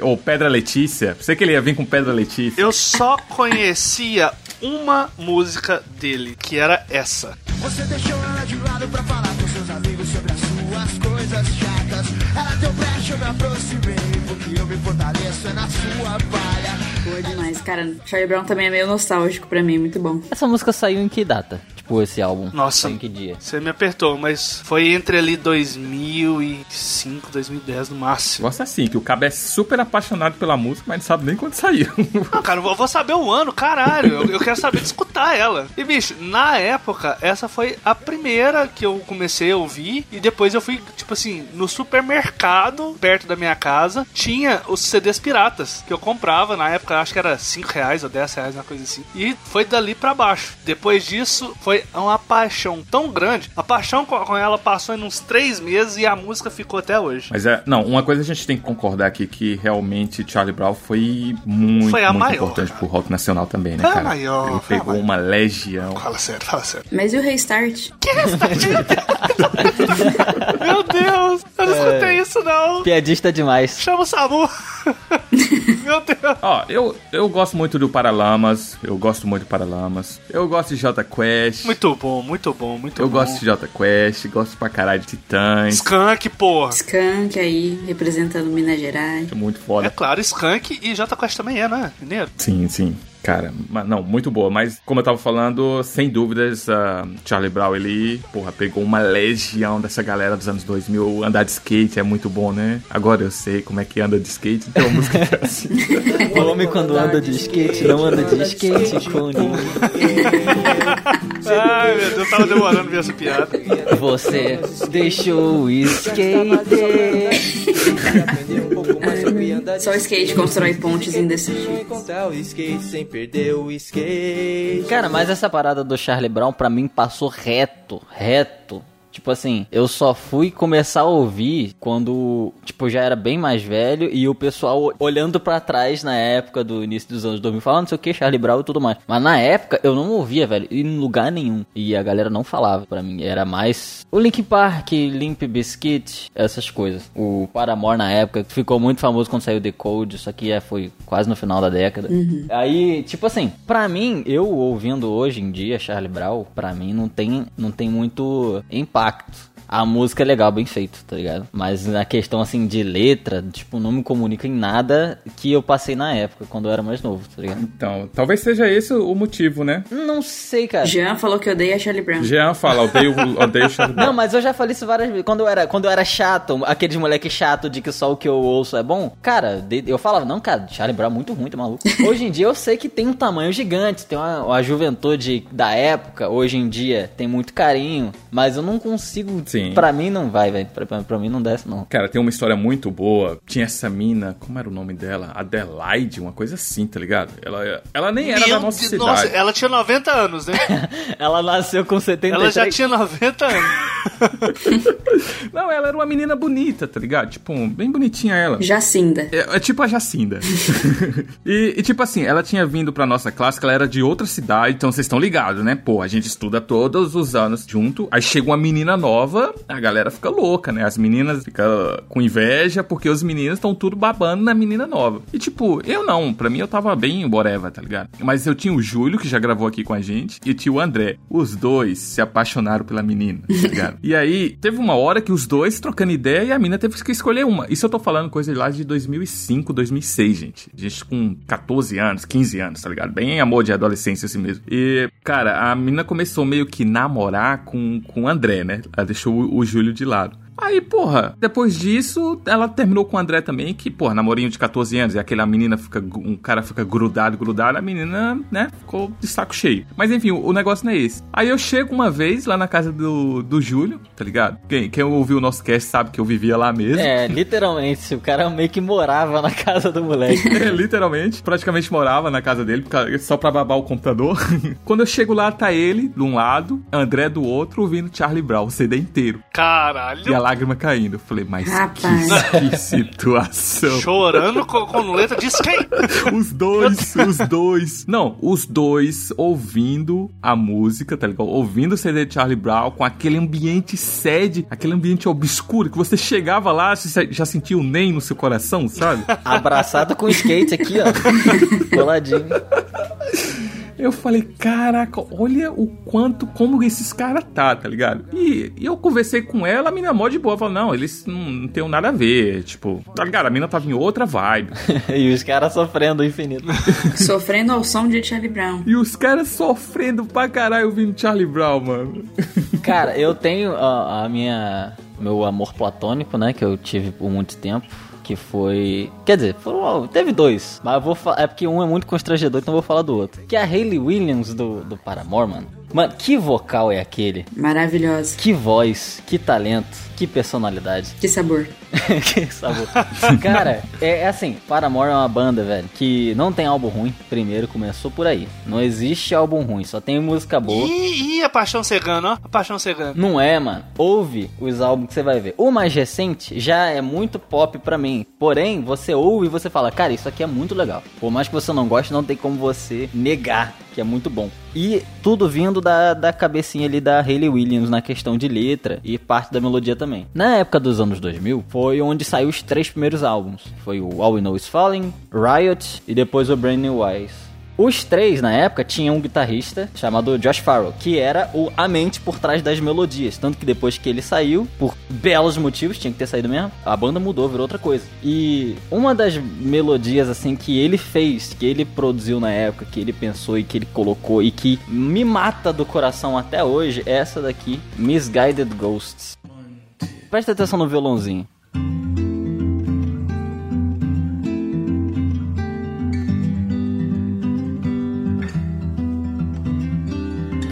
Ou Pedra Letícia. Pensei que ele ia vir com Pedra Letícia. Eu só conhecia uma música dele, que era essa. Você deixou ela de lado pra falar com seu amigos sobre as suas coisas. Ela deu brecha, eu me aproximei, porque eu me fortaleço é na sua palha. Boa demais, cara. Charlie Brown também é meio nostálgico pra mim, muito bom. Essa música saiu em que data? Tipo, esse álbum. Nossa. Saiu em que dia? Você me apertou, mas foi entre ali 2005, 2010 no máximo. Gosta assim, que o cabo é super apaixonado pela música, mas não sabe nem quando saiu. Não, cara, eu vou saber o ano, caralho. Eu, eu quero saber de escutar ela. E, bicho, na época, essa foi a primeira que eu comecei a ouvir. E depois eu fui, tipo assim, no supermercado, perto da minha casa, tinha os CDs piratas que eu comprava. Na época, acho que era 5 reais ou 10 reais, uma coisa assim. E foi dali pra baixo. Depois disso, foi uma paixão tão grande. A paixão com ela passou em uns 3 meses e a música ficou até hoje. Mas é, não, uma coisa a gente tem que concordar aqui que realmente Charlie Brown foi muito, Foi a muito maior, importante pro rock nacional também, né, Foi a cara? maior, Ele pegou uma legião. Fala sério, fala sério. Mas e o Restart? Meu Deus, eu não escutei isso não. Piadista demais. Chama o Samu. Meu Deus. Ó, eu, eu gosto muito do Paralamas, eu gosto muito do Paralamas. Eu gosto de J Quest. Muito bom, muito bom, muito eu bom. gosto de J Quest, gosto pra caralho de Titãs. Skunk, porra. Skank aí, representando Minas Gerais. É muito É foda. claro, Skunk e J Quest também é, né? Mineiro. Sim, sim. Cara, não, muito boa. Mas, como eu tava falando, sem dúvidas, ah, Charlie Brown, ele, porra, pegou uma legião dessa galera dos anos 2000. Andar de skate é muito bom, né? Agora eu sei como é que anda de skate, então a música é assim. O homem quando anda de skate não anda de skate com ninguém. Ai, meu Deus, tava demorando ver essa piada. Você deixou o skate. Só o skate constrói pontes indestrutíveis. Perder o skate. Cara, mas essa parada do Charlie Brown pra mim passou reto, reto. Tipo assim, eu só fui começar a ouvir quando, tipo, já era bem mais velho e o pessoal olhando pra trás na época do início dos anos 2000 falando não sei o que, Charlie Brown e tudo mais. Mas na época eu não ouvia, velho, em lugar nenhum. E a galera não falava pra mim. Era mais o Link Park, Limp Bizkit, essas coisas. O Paramore na época ficou muito famoso quando saiu The Code, isso aqui é, foi quase no final da década. Aí, tipo assim, pra mim, eu ouvindo hoje em dia Charlie Brown, pra mim não tem, não tem muito impacto impacto. A música é legal, bem feito, tá ligado? Mas na questão, assim, de letra, tipo, não me comunica em nada que eu passei na época, quando eu era mais novo, tá ligado? Então, talvez seja esse o motivo, né? Não sei, cara. Jean falou que odeia Charlie Brown. Jean fala, odeio, odeio Charlie Brown. Não, mas eu já falei isso várias vezes. Quando eu era, quando eu era chato, aqueles moleque chato de que só o que eu ouço é bom, cara, eu falava, não, cara, Charlie Brown é muito ruim, tá maluco. Hoje em dia eu sei que tem um tamanho gigante, tem uma, uma juventude da época, hoje em dia tem muito carinho, mas eu não consigo. Sim. Pra mim não vai, velho. Pra, pra- mim não desce, não. Cara, tem uma história muito boa. Tinha essa mina, como era o nome dela? Adelaide, uma coisa assim, tá ligado? Ela, ela nem era Meu da nossa Deus, cidade. nossa, ela tinha 90 anos, né? Ela nasceu com 73. Ela já tinha 90 anos. Não, ela era uma menina bonita, tá ligado? Tipo, bem bonitinha ela. Jacinda. É, é tipo a Jacinda. e, e, tipo assim, ela tinha vindo pra nossa classe, que ela era de outra cidade, então vocês estão ligados, né? Pô, a gente estuda todos os anos junto, aí chega uma menina nova, a galera fica louca, né? As meninas ficam com inveja, porque os meninos estão tudo babando na menina nova. E tipo, eu não, pra mim eu tava bem whatever, tá ligado? Mas eu tinha o Júlio, que já gravou aqui com a gente, e tinha o André. Os dois se apaixonaram pela menina, tá ligado? e aí, teve uma hora que os dois trocando ideia e a mina teve que escolher uma. Isso eu tô falando coisa lá de 2005, 2006, gente. Gente com 14 anos, 15 anos, tá ligado? Bem amor de adolescência assim mesmo. E, cara, a mina começou meio que namorar com, com o André, né? Ela deixou o, o Júlio de lado. Aí, porra, depois disso, ela terminou com o André também, que, porra, namorinho de 14 anos, e aquela menina fica, um cara fica grudado, grudado, a menina, né, ficou de saco cheio. Mas enfim, o, o negócio não é esse. Aí eu chego uma vez lá na casa do, do Júlio, tá ligado? Quem, quem ouviu o nosso cast sabe que eu vivia lá mesmo. É, literalmente, o cara meio que morava na casa do moleque. É, literalmente, praticamente morava na casa dele, só pra babar o computador. Quando eu chego lá, tá ele de um lado, André do outro, ouvindo Charlie Brown, o CD inteiro. Caralho. E a lágrima caindo. Eu falei, mas que, que situação. Chorando com, com letra de skate. Os dois, os dois. Não, os dois ouvindo a música, tá ligado? Ouvindo o CD de Charlie Brown com aquele ambiente sede, aquele ambiente obscuro que você chegava lá, você já sentia o NEM no seu coração, sabe? Abraçado com skate aqui, ó. Coladinho. Eu falei, caraca, olha o quanto, como esses caras tá, tá ligado? E, e eu conversei com ela, a mina mó de boa, falou, não, eles não, não tem nada a ver, tipo, tá ligado? A mina tava em outra vibe. e os caras sofrendo infinito. Sofrendo ao som de Charlie Brown. E os caras sofrendo pra caralho ouvindo Charlie Brown, mano. Cara, eu tenho a, a minha. Meu amor platônico, né? Que eu tive por muito tempo. Que foi. Quer dizer, foram, teve dois. Mas eu vou falar. É porque um é muito constrangedor, então eu vou falar do outro. Que é a Hayley Williams do, do Paramore, mano. Mano, que vocal é aquele? Maravilhosa. Que voz, que talento, que personalidade. Que sabor. que sabor. Cara, é, é, assim, Paramore é uma banda, velho, que não tem álbum ruim. Primeiro começou por aí. Não existe álbum ruim, só tem música boa. Ih, ih, a Paixão Cegana, ó. A Paixão Cegana. Não é, mano. Ouve os álbuns que você vai ver. O mais recente já é muito pop pra mim. Porém, você ouve e você fala, cara, isso aqui é muito legal. Por mais que você não goste, não tem como você negar que é muito bom. E tudo vindo da, da cabecinha ali da Hayley Williams na questão de letra e parte da melodia também. Na época dos anos 2000, foi onde saiu os três primeiros álbuns. Foi o All We Know Is Falling, Riot e depois o Brand New Wise. Os três, na época, tinham um guitarrista chamado Josh Farrell, que era o a mente por trás das melodias. Tanto que depois que ele saiu, por belos motivos, tinha que ter saído mesmo, a banda mudou, virou outra coisa. E uma das melodias, assim, que ele fez, que ele produziu na época, que ele pensou e que ele colocou e que me mata do coração até hoje, é essa daqui, Misguided Ghosts. Presta atenção no violãozinho.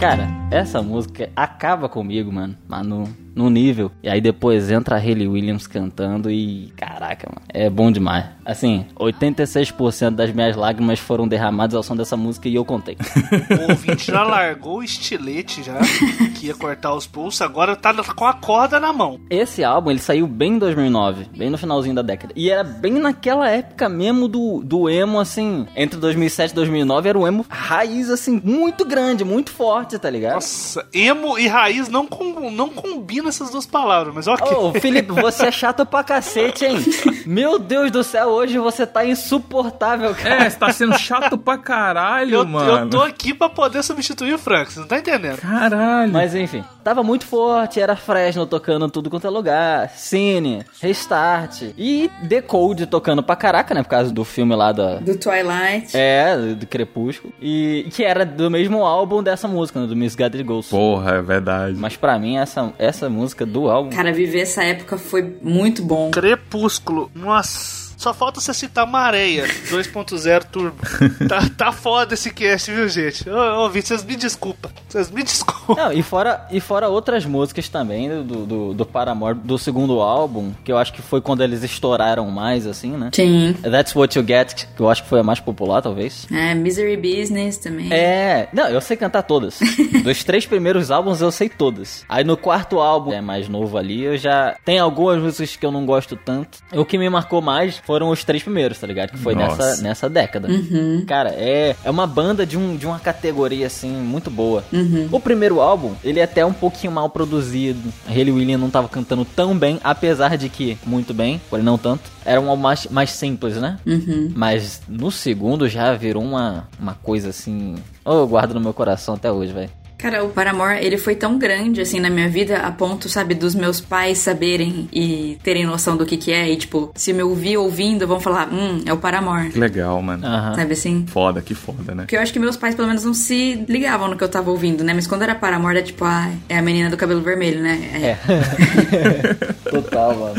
Cara, essa música acaba comigo, mano. Mas no, no nível. E aí depois entra a Hayley Williams cantando e. Caraca, mano. É bom demais. Assim, 86% das minhas lágrimas foram derramadas ao som dessa música e eu contei. O ouvinte já largou o estilete já, que ia cortar os pulsos, agora tá com a corda na mão. Esse álbum, ele saiu bem em 2009, bem no finalzinho da década. E era bem naquela época mesmo do, do emo, assim, entre 2007 e 2009, era um emo raiz, assim, muito grande, muito forte, tá ligado? Nossa, emo e raiz não, com, não combinam essas duas palavras, mas ok. Ô, Felipe, você é chato pra cacete, hein? Meu Deus do céu, hoje você tá insuportável, cara. É, você tá sendo chato pra caralho, Eu, mano. eu tô aqui pra poder substituir o Frank, você não tá entendendo? Caralho. Mas enfim, tava muito forte, era Fresno tocando tudo quanto é lugar, Cine, Restart e Decode tocando pra caraca, né? Por causa do filme lá da. Do Twilight. É, do Crepúsculo. E que era do mesmo álbum dessa música, né? Do Miss Gathered Ghost. Porra, é verdade. Mas pra mim, essa, essa música do álbum. Cara, viver essa época foi muito bom. Crepúsculo, nossa. Só falta você citar Mareia 2.0 Turbo. tá, tá foda esse cast, viu, gente? Ô, ô Vitor, vocês me desculpam. Vocês me desculpam. Não, e fora, e fora outras músicas também do, do, do Paramore, do segundo álbum, que eu acho que foi quando eles estouraram mais, assim, né? Sim. That's What You Get, que eu acho que foi a mais popular, talvez. É, Misery Business também. É, não, eu sei cantar todas. Dos três primeiros álbuns eu sei todas. Aí no quarto álbum, é mais novo ali, eu já. Tem algumas músicas que eu não gosto tanto. O que me marcou mais foram os três primeiros, tá ligado? Que foi Nossa. nessa, nessa década. Uhum. Cara, é, é uma banda de, um, de uma categoria, assim, muito boa. Uhum. O primeiro álbum, ele é até um pouquinho mal produzido. A Hayley Williams não tava cantando tão bem, apesar de que, muito bem, porém não tanto. Era um álbum mais, mais simples, né? Uhum. Mas no segundo já virou uma, uma coisa assim. Oh, eu guardo no meu coração até hoje, velho. Cara, o Paramore, ele foi tão grande, assim, na minha vida, a ponto, sabe, dos meus pais saberem e terem noção do que que é. E, tipo, se me ouvir ouvindo, vão falar, hum, é o Paramore. Que legal, mano. Aham. Sabe assim? Foda, que foda, né? Porque eu acho que meus pais, pelo menos, não se ligavam no que eu tava ouvindo, né? Mas quando era Paramore, era tipo, ah, é a menina do cabelo vermelho, né? É. Total, mano.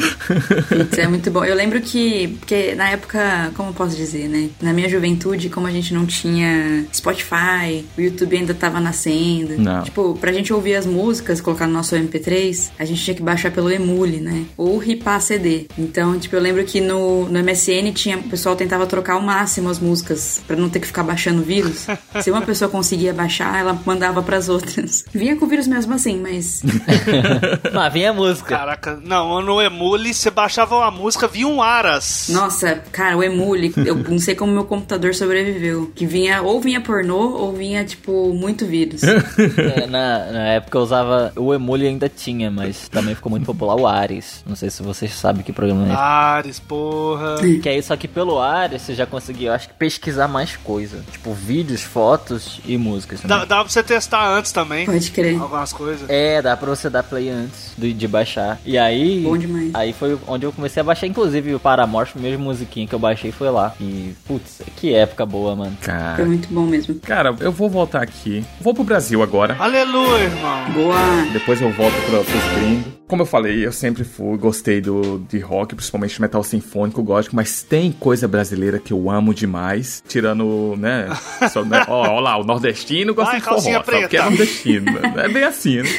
Putz, é muito bom. Eu lembro que, porque na época, como eu posso dizer, né? Na minha juventude, como a gente não tinha Spotify, o YouTube ainda tava nascendo. Não. Tipo, pra gente ouvir as músicas, colocar no nosso MP3, a gente tinha que baixar pelo Emule, né? Ou ripar CD. Então, tipo, eu lembro que no, no MSN tinha, o pessoal tentava trocar ao máximo as músicas, pra não ter que ficar baixando vírus. Se uma pessoa conseguia baixar, ela mandava pras outras. Vinha com vírus mesmo assim, mas. Mas vinha a música. Caraca, não, no Emule você baixava uma música, via um Aras. Nossa, cara, o Emule, eu não sei como meu computador sobreviveu. Que vinha, ou vinha pornô, ou vinha, tipo, muito vírus. É, na, na época eu usava. O Emule ainda tinha, mas também ficou muito popular o Ares. Não sei se vocês sabem que programa é. Ares, porra. Que é isso aqui pelo Ares, você já conseguiu, eu acho que pesquisar mais coisa. Tipo, vídeos, fotos e músicas. Dá, também. dá pra você testar antes também. Pode crer. Algumas coisas. É, dá pra você dar play antes de, de baixar. E aí. Bom demais. Aí foi onde eu comecei a baixar, inclusive o Paramore, a primeira musiquinha que eu baixei foi lá. E, putz, que época boa, mano. Foi Cara, muito bom mesmo. cara, eu vou voltar aqui. Vou pro Brasil agora. Aleluia, irmão. Boa. Depois eu volto pra, pros gringos. Como eu falei, eu sempre fui, gostei do, de rock, principalmente metal sinfônico, gótico, mas tem coisa brasileira que eu amo demais. Tirando, né? Só, né ó, ó lá, o nordestino gosta Vai, de forró, só porque é preta. nordestino. né? É bem assim, né?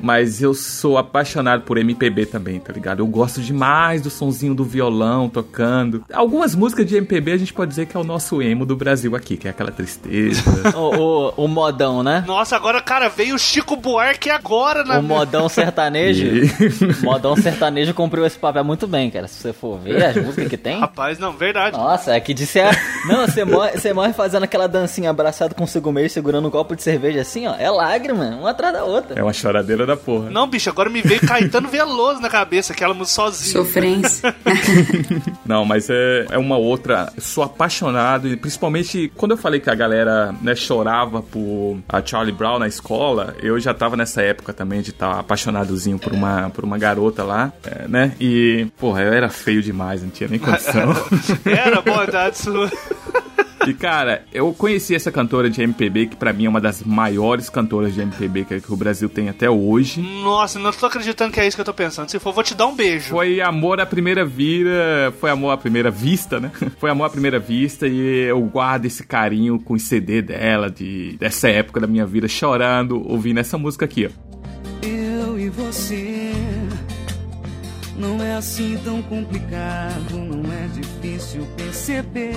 Mas eu sou apaixonado por MPB também, tá ligado? Eu gosto demais do sonzinho do violão tocando. Algumas músicas de MPB a gente pode dizer que é o nosso emo do Brasil aqui, que é aquela tristeza. O, o, o modão, né? Nossa, agora, cara, veio o Chico Buarque agora na O modão sertanejo. Modão sertanejo cumpriu esse papel muito bem, cara. Se você for ver as músicas que tem. Rapaz, não, verdade. Nossa, é que disse a... Não, você morre, você morre fazendo aquela dancinha abraçado consigo mesmo, segurando um copo de cerveja assim, ó. É lágrima, uma atrás da outra. É uma choradeira da porra. Não, bicho, agora me veio Caetano Veloso na cabeça, aquela música sozinho. Sofrência. Não, mas é, é uma outra. Eu sou apaixonado, e principalmente quando eu falei que a galera né, chorava por a Charlie Brown na escola, eu já tava nessa época também de estar apaixonadozinho por uma, por uma garota lá, é, né? E, porra, eu era feio demais, não tinha nem condição. Era bondade sua. E cara, eu conheci essa cantora de MPB, que pra mim é uma das maiores cantoras de MPB que, que o Brasil tem até hoje. Nossa, não tô acreditando que é isso que eu tô pensando. Se for, vou te dar um beijo. Foi amor à primeira vira, foi amor à primeira vista, né? Foi amor à primeira vista e eu guardo esse carinho com o CD dela, de, dessa época da minha vida, chorando, ouvindo essa música aqui, ó. E você não é assim tão complicado, não é difícil perceber.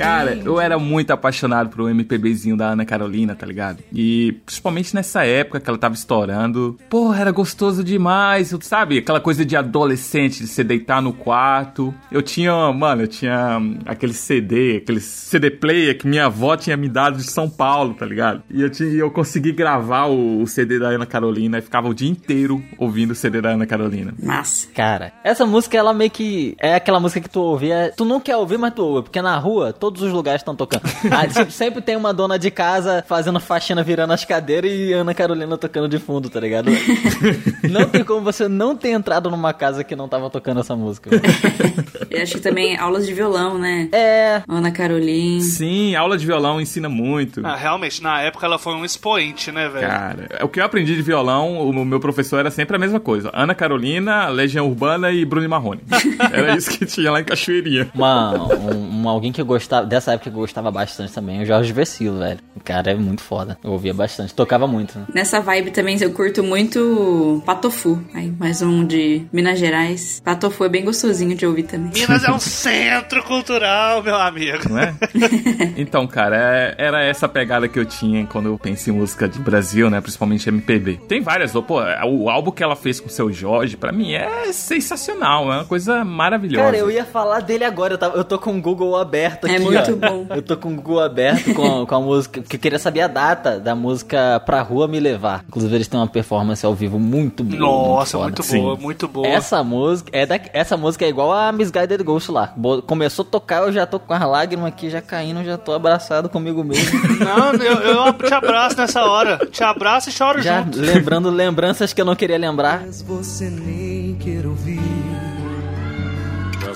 Cara, eu era muito apaixonado pro MPBzinho da Ana Carolina, tá ligado? E principalmente nessa época que ela tava estourando. Porra, era gostoso demais, sabe? Aquela coisa de adolescente, de se deitar no quarto. Eu tinha, mano, eu tinha aquele CD, aquele CD player que minha avó tinha me dado de São Paulo, tá ligado? E eu, tinha, eu consegui gravar o, o CD da Ana Carolina e ficava o dia inteiro ouvindo o CD da Ana Carolina. Massa. Cara, essa música, ela meio que. É aquela música que tu ouve. é- Tu não quer ouvir, mas tu ouve. Porque na rua, todos os lugares estão tocando. Ah, tipo, sempre tem uma dona de casa fazendo faxina, virando as cadeiras e Ana Carolina tocando de fundo, tá ligado? não tem como você não ter entrado numa casa que não tava tocando essa música. Eu acho que também aulas de violão, né? É. Ana Carolina. Sim, aula de violão ensina muito. Ah, realmente, na época ela foi um expoente, né, velho? Cara, o que eu aprendi de violão, o meu professor era sempre a mesma coisa. Ana Carolina, Legião Urbana e Bruno Marrone. Era isso que tinha lá em Cachoeirinha. Uma, um, um- alguém que eu dessa época que eu gostava bastante também, é o Jorge Vecilo, velho. O cara é muito foda. Eu ouvia bastante, tocava muito. Né? Nessa vibe também eu curto muito Patofu. Aí, mais um de Minas Gerais. Patofu é bem gostosinho de ouvir também. Minas é um centro cultural, meu amigo. Não é? Então, cara, é- era essa pegada que eu tinha quando eu penso em música de Brasil, né? Principalmente MPB. Tem várias, pô, o álbum que ela fez com o seu Jorge, pra mim, é sensacional, é uma coisa maravilhosa. Cara, eu ia falar dele agora, eu, tava- eu tô com o Google aberto aqui. É muito ó. bom. Eu tô com o Google aberto com, com a música, porque eu queria saber a data da música Pra Rua Me Levar. Inclusive, eles têm uma performance ao vivo muito boa. Nossa, muito Sim. boa, muito boa. Essa música é da, essa música é igual a Misguided Ghost lá. Bo- Começou a tocar, eu já tô com as lágrimas aqui já caindo, já tô abraçado comigo mesmo. Não, eu, eu te abraço nessa hora. Te abraço e choro já junto. lembrando lembranças que eu não queria lembrar. Mas você nem quer ouvir.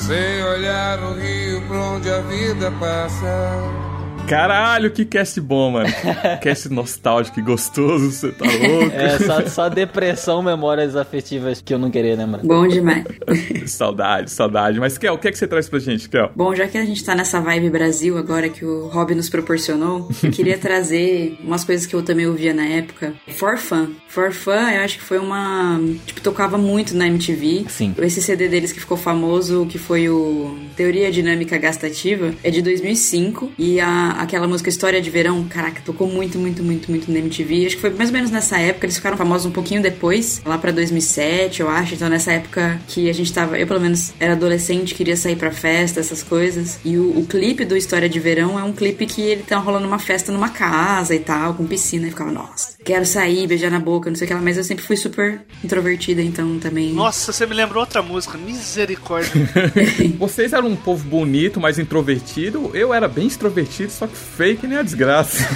Sei olhar o rio pra onde a vida passa. Caralho, que cast bom, mano. cast nostálgico e gostoso, você tá louco? É só, só depressão, memórias afetivas que eu não queria lembrar. Bom demais. saudade, saudade. Mas, Kel, o que é que você traz pra gente, Kel? Bom, já que a gente tá nessa vibe Brasil agora que o Rob nos proporcionou, eu queria trazer umas coisas que eu também ouvia na época. For Fun. For Fun, eu acho que foi uma. Tipo, tocava muito na MTV. Sim. Esse CD deles que ficou famoso, que foi o Teoria Dinâmica Gastativa, é de 2005. E a, aquela música História de Verão, caraca, tocou muito, muito, muito, muito na MTV. Acho que foi mais ou menos nessa época, eles ficaram famosos um pouquinho depois, lá pra 2007, eu acho. Então nessa época que a gente tava, eu pelo menos era adolescente, queria sair pra festa, essas coisas. E o, o clipe do História de Verão é um clipe que ele tá rolando uma festa numa casa e tal, com piscina. E ficava, nossa, quero sair, beijar na boca, não sei o que lá. Mas eu sempre fui super introvertida, então também. Nossa, você me lembrou outra música, misericórdia. Vocês eram um povo bonito, mas introvertido. Eu era bem extrovertido, só que feio que nem a desgraça.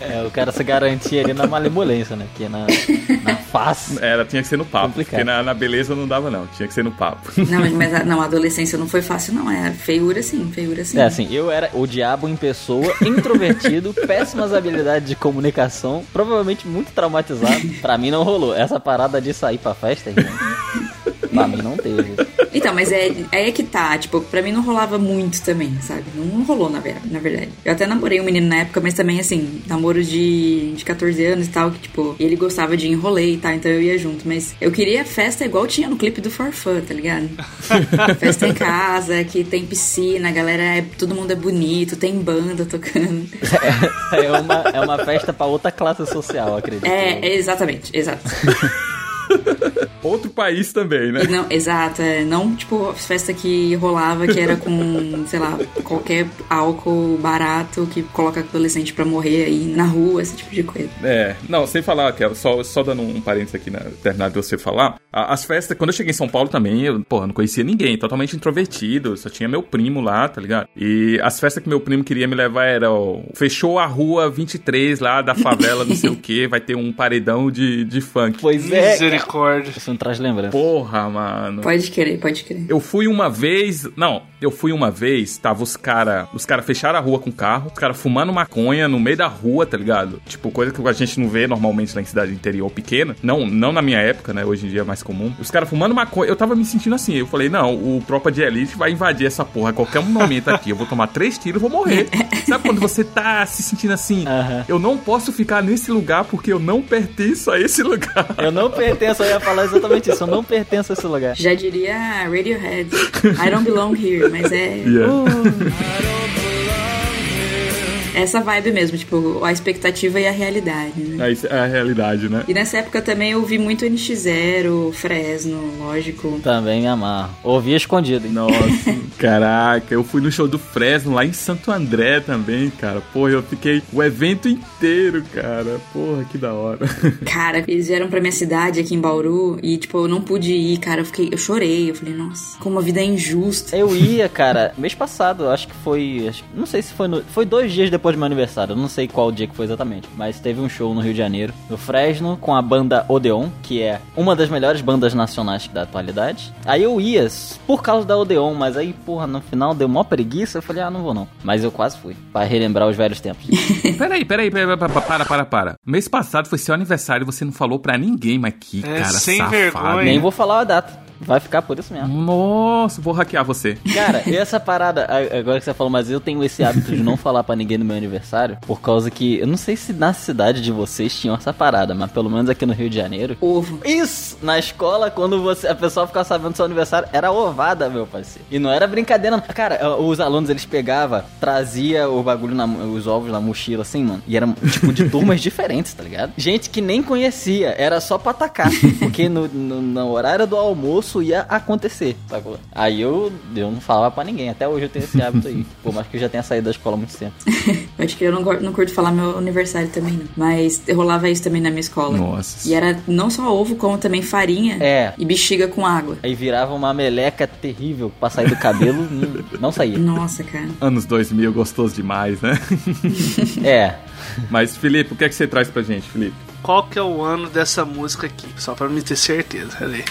É, o cara se garantia ali na malemolência, né? Que na, na face. Era, tinha que ser no papo. Complicado. Porque na, na beleza não dava, não. Tinha que ser no papo. Não, mas, mas a, não, a adolescência não foi fácil, não. É feiura sim, feiura sim. É assim, eu era o diabo em pessoa, introvertido, péssimas habilidades de comunicação, provavelmente muito traumatizado. Pra mim não rolou. Essa parada de sair pra festa, irmão, pra mim não teve. Então, mas é, aí é que tá, tipo, pra mim não rolava muito também, sabe? Não, não rolou, na, ver- na verdade. Eu até namorei um menino na época, mas também, assim, namoro de, de 14 anos e tal, que, tipo, ele gostava de enrolei e tal, então eu ia junto. Mas eu queria festa igual tinha no clipe do For Fun, tá ligado? festa em casa, que tem piscina, a galera é. Todo mundo é bonito, tem banda tocando. É uma, é uma festa pra outra classe social, acredito. É, é exatamente, exato. Outro país também, né? Não, exato, é, não tipo festa que rolava que era com, sei lá, qualquer álcool barato que coloca adolescente pra morrer aí na rua, esse tipo de coisa. É, não, sem falar, que só, só dando um parênteses aqui, na terminar de você falar. a- As festas, quando eu cheguei em São Paulo também, eu, porra, não conhecia ninguém, totalmente introvertido, só tinha meu primo lá, tá ligado? E as festas que meu primo queria me levar era, ó, fechou a rua 23 lá da favela, não sei o que, vai ter um paredão de, de funk. Pois é. Misericórdia. Isso não traz lembrança. Porra, mano. Pode querer, pode querer. Eu fui uma vez. Não, eu fui uma vez, tava os cara. Os cara fecharam a rua com o carro, os cara fumando maconha no meio da rua, tá ligado? Tipo, coisa que a gente não vê normalmente lá em cidade interior pequena. Não, não na minha época, né? Hoje em dia é mais comum. Os caras fumando maconha, eu tava me sentindo assim. Eu falei, não, o Tropa de Elite vai invadir essa porra a qualquer momento aqui. Eu vou tomar três tiros e vou morrer. Sabe quando você tá se sentindo assim? Eu não posso ficar nesse lugar porque eu não pertenço a esse lugar. Eu não pertenço, eu ia falar exatamente isso. Eu não pertenço a esse lugar. Já diria Radiohead, I don't belong here, mas é. Yeah. Essa vibe mesmo, tipo, a expectativa e a realidade, né? Aí é a realidade, né? E nessa época também eu vi muito NX0, Fresno, lógico. Também me amarro. Ouvi escondido, hein? Nossa, caraca, eu fui no show do Fresno lá em Santo André também, cara. Porra, eu fiquei o evento inteiro, cara. Porra, que da hora. Cara, eles vieram pra minha cidade aqui em Bauru e, tipo, eu não pude ir, cara. Eu fiquei, eu chorei. Eu falei, nossa, como a vida é injusta. Eu ia, cara, mês passado, acho que foi. acho- não sei se foi no. Foi dois dias depois do meu aniversário. Eu não sei qual dia que foi exatamente. Mas teve um show no Rio de Janeiro, no Fresno, com a banda Odeon, que é uma das melhores bandas nacionais da atualidade. Aí eu ia por causa da Odeon, mas aí, porra, no final deu mó preguiça. Eu falei, ah, não vou não. Mas eu quase fui, pra relembrar os velhos tempos. peraí, peraí, peraí, para, para, para, para. Mês passado foi seu aniversário e você não falou pra ninguém, mas que É, cara sem safado. vergonha. Nem vou falar a data. Vai ficar por isso mesmo. Nossa, vou hackear você. Cara, e essa parada, agora que você falou, mas eu tenho esse hábito de não falar pra ninguém no meu aniversário, por causa que, eu não sei se na cidade de vocês tinham essa parada, mas pelo menos aqui no Rio de Janeiro. Ovo. Isso! Na escola, quando você, a pessoa ficava sabendo do seu aniversário, era ovada, meu parceiro. E não era brincadeira, não. Cara, os alunos, eles pegavam, trazia o bagulho, na, os ovos na mochila, assim, mano. E era, tipo, de turmas diferentes, tá ligado? Gente que nem conhecia, era só pra atacar. Porque no, no, no horário do almoço ia acontecer, sacou? Aí eu, eu não falava pra ninguém. Até hoje eu tenho esse hábito aí. Por mais que eu já tenha saído da escola há muito tempo. Acho que eu não, não curto falar meu aniversário também, não. Mas rolava isso também na minha escola. Nossa. E era não só ovo, como também farinha É. e bexiga com água. Aí virava uma meleca terrível pra sair do cabelo, não, não saía. Nossa, cara. Anos 2000, gostoso demais, né? É. Mas, Felipe, o que é que você traz pra gente, Felipe? Qual que é o ano dessa música aqui? Só pra me ter certeza. Cadê?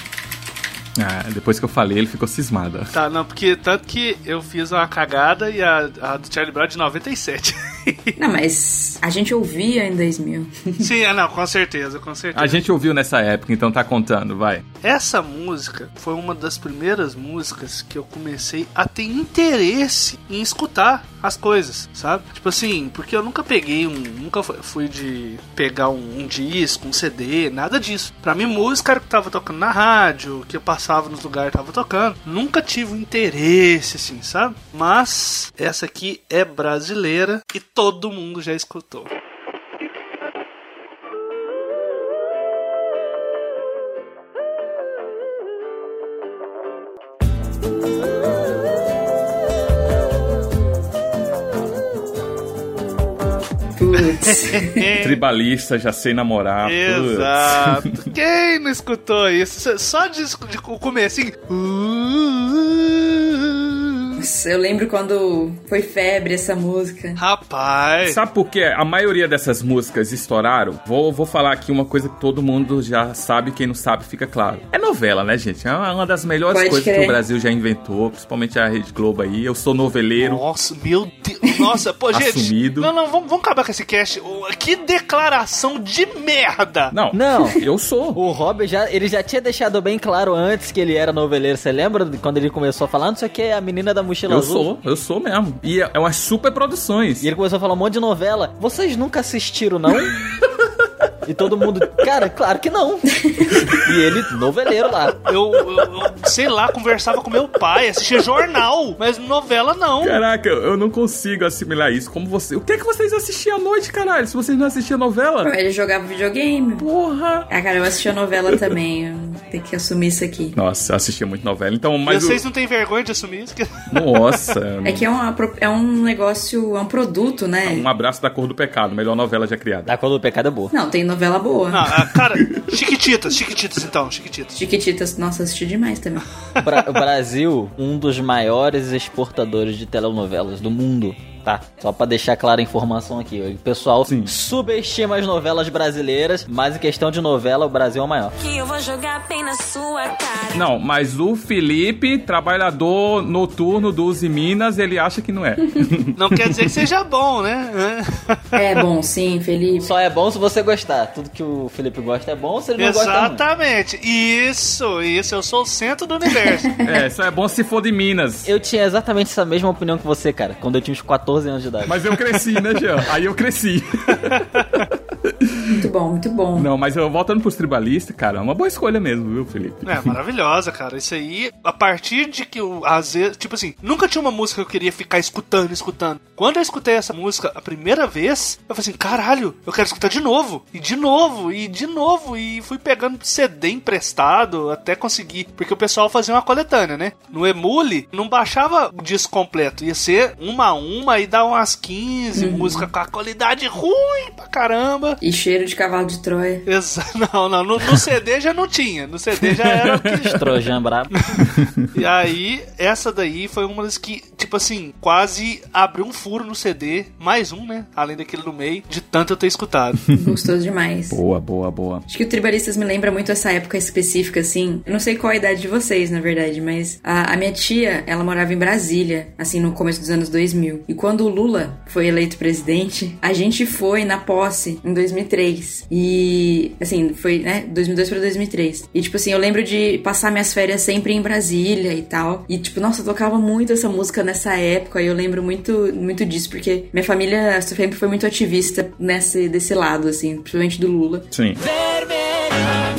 Ah, depois que eu falei, ele ficou cismado. Tá, não, porque tanto que eu fiz uma cagada e a, a do Charlie Brown é de 97. Não, mas A gente ouvia em 2000. Sim, é, não, com certeza, com certeza. A gente ouviu nessa época, então tá contando, vai. Essa música foi uma das primeiras músicas que eu comecei a ter interesse em escutar as coisas, sabe? Tipo assim, porque eu nunca peguei um. Nunca fui de pegar um, um disco, um CD, nada disso. Pra mim, música era o que tava tocando na rádio, que eu passava nos lugares tava tocando. Nunca tive um interesse, assim, sabe? Mas essa aqui é brasileira e todo mundo já escutou. Tribalista, já sei namorar. putz. Exato. Quem não escutou isso? Só de, de o comecinho. Nossa, eu lembro quando foi febre essa música. Rapaz. Sabe por que a maioria dessas músicas estouraram? Vou, vou falar aqui uma coisa que todo mundo já sabe, quem não sabe fica claro. É novela, né, gente? É uma das melhores Pode coisas crer. que o Brasil já inventou, principalmente a Rede Globo aí. Eu sou noveleiro. Nossa, meu Deus. Nossa, pô, gente. Assumido. Não, não, vamos, vamos acabar com esse cast. Que declaração de merda. Não, Não. eu sou. O Robert já, ele já tinha deixado bem claro antes que ele era noveleiro. Você lembra quando ele começou a falar? Não sei o que, é a menina da mochila Eu azul. sou, eu sou mesmo. E é umas super produções. E ele começou a falar um monte de novela. Vocês nunca assistiram, não? e todo mundo, cara, claro que não. e ele, noveleiro lá. Eu, eu- eu, sei lá, conversava com meu pai, assistia jornal, mas novela não. Caraca, eu não consigo assimilar isso. Como você. O que é que vocês assistiam à noite, caralho? Se vocês não assistiam novela? Ele jogava videogame. Porra! Ah, cara, eu assistia novela também. Tenho que assumir isso aqui. Nossa, eu assistia muito novela. Então, Mas o- vocês não têm vergonha de assumir isso? Nossa. É que é, uma, é um negócio, é um produto, né? Um abraço da cor do pecado, melhor novela já criada. Da cor do pecado é boa. Não, tem novela boa. Não, ah, cara, Chiquititas, Chiquititas então, Chiquititas. Chiquititas, nossa, assisti demais também. Bra- o Brasil, um dos maiores exportadores de telenovelas do mundo. Tá, só pra deixar clara a informação aqui. O pessoal subestima as novelas brasileiras, mas em questão de novela, o Brasil é o maior. Que eu vou jogar bem na sua cara. Não, mas o Felipe, trabalhador noturno do Uzi Minas, ele acha que não é. Não quer dizer que seja bom, né? É bom, sim, Felipe. Só é bom se você gostar. Tudo que o Felipe gosta é bom, se ele não gosta, não. Exatamente. Isso, isso. Eu sou o centro do universo. é, só é bom se for de Minas. Eu tinha exatamente essa mesma opinião que você, cara, quando eu tinha uns 14 anos de idade. Mas eu cresci, né, Jean? Aí eu cresci. Muito bom, muito bom. Não, mas eu voltando pros tribalistas, cara, é uma boa escolha mesmo, viu, Felipe? É, maravilhosa, cara. Isso aí, a partir de que eu, às vezes, tipo assim, nunca tinha uma música que eu queria ficar escutando, escutando. Quando eu escutei essa música a primeira vez, eu falei assim, caralho, eu quero escutar de novo, e de novo, e de novo, e fui pegando CD emprestado até conseguir, porque o pessoal fazia uma coletânea, né? No Emule, não baixava o disco completo, ia ser uma a uma e dar umas 15 Uhum. música com a qualidade ruim pra caramba. E cheiro de cavalo de Troia. Exa não, não, no, no CD já não tinha, no CD já era o que Trojan brabo. e aí, essa daí foi uma das que, tipo assim, quase abriu um furo no CD. Mais um, né? Além daquele no meio, de tanto eu ter escutado. Gostoso demais. Boa, boa, boa. Acho que o Tribalistas me lembra muito essa época específica, assim. Eu não sei qual a idade de vocês, na verdade, mas a, a minha tia, ela morava em Brasília, assim, no começo dos anos 2000. E quando o Lula foi eleito presidente, a gente foi na posse em 2003. E, assim, foi, né, 2002 pra 2003. E, tipo assim, eu lembro de passar minhas férias sempre em Brasília e tal. E, tipo, nossa, eu tocava muito essa música nessa época. E eu lembro muito, muito disso, porque minha família sempre foi muito ativista nesse, desse lado, assim, principalmente do Lula. Sim.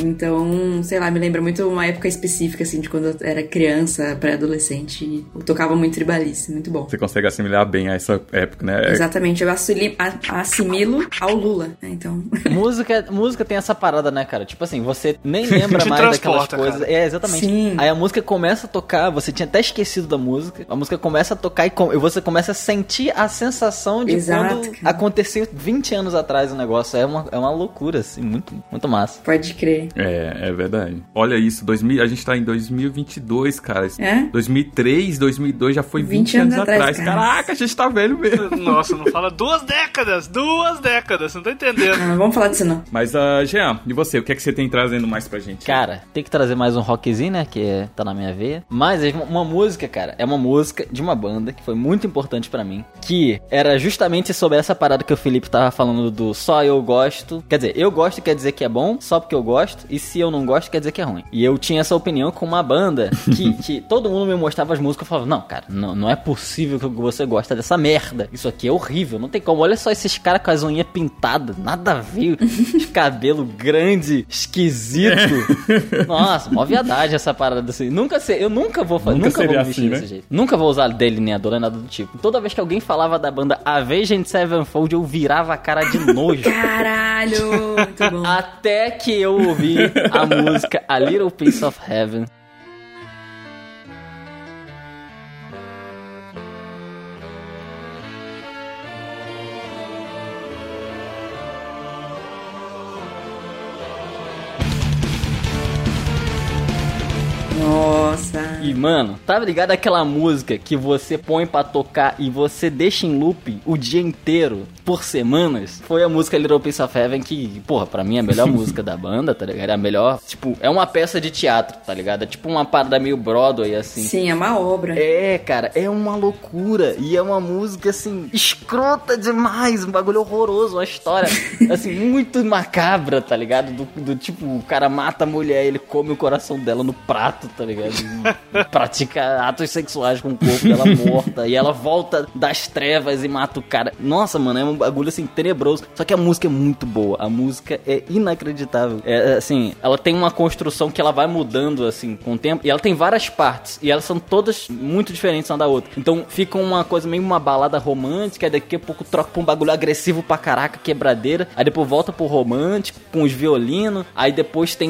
Então, sei lá, me lembra muito uma época específica, assim, de quando eu era criança, pré-adolescente. e Eu tocava muito tribalista, muito bom. Você consegue assimilar bem a essa época, né? É- Exatamente, eu assili- a- assimilo ao Lula, né? Então. música, música tem essa parada, né, cara? Tipo assim, você nem lembra mais daquelas coisas. cara. É, exatamente. Sim. Aí a música começa a tocar, você tinha até esquecido da música. A música começa a tocar e, com- e você começa a sentir a sensação de Exato, quando cara. aconteceu 20 anos atrás o negócio. É uma, é uma loucura, assim, muito, muito massa. Pode crer. É, é verdade. Olha isso, 2000, a gente tá em 2022, cara. É? 2003, 2002 já foi 20, 20 anos, anos atrás. cara. Caraca, a gente tá velho mesmo. Nossa, não fala duas décadas! Duas décadas, não tá entendendo. Ah, vamos falar disso não. Mas, uh, Jean, e você? O que é que você tem trazendo mais pra gente? Cara, tem que trazer mais um rockzinho, né? Que é- tá na minha veia. Mas é uma música, cara, é uma música de uma banda que foi muito importante pra mim. Que era justamente sobre essa parada que o Felipe tava falando do só eu gosto. Quer dizer, eu gosto quer dizer que é bom, só porque eu gosto. E se eu não gosto, quer dizer que é ruim. E eu tinha essa opinião com uma banda que, que todo mundo me mostrava as músicas e falava: Não, cara, não, não é possível que você gosta dessa merda. Isso aqui é horrível, não tem como. Olha só esses caras com as unhas pintadas, nada a ver. Cabelo grande, esquisito. Nossa, mó viadagem essa parada assim. Nunca sei, eu nunca vou fazer, Nunca nunca, vou seria me vestir assim, desse né? jeito. Nunca vou usar delineador, nem nada do tipo. Toda vez que alguém falava da banda Avenged Sevenfold, eu virava a cara de nojo. Caralho! Muito bom. Até que eu ouvi a música A Little Piece of Heaven. Nossa. E, mano, tá ligado aquela música que você põe pra tocar e você deixa em loop o dia inteiro, por semanas? Foi a música Little Piece of Heaven que, porra, pra mim é a melhor música da banda, tá ligado? É a melhor, tipo, é uma peça de teatro, tá ligado? É tipo uma parada meio Broadway, assim. Sim, é uma obra. É, cara, é uma loucura. E é uma música, assim, escrota demais. Um bagulho horroroso, uma história, assim, muito macabra, tá ligado? Do, do tipo, o cara mata a mulher, ele come o coração dela no prato, tá ligado? Pratica atos sexuais com o corpo dela morta. E ela volta das trevas e mata o cara. Nossa, mano, é um bagulho, assim, tenebroso. Só que a música é muito boa. A música é inacreditável. É, assim, ela tem uma construção que ela vai mudando, assim, com o tempo. E ela tem várias partes. E elas são todas muito diferentes uma da outra. Então fica uma coisa meio uma balada romântica. Aí daqui a pouco troca pra um bagulho agressivo pra caraca, quebradeira. Aí depois volta pro romântico, com os violinos. Aí depois tem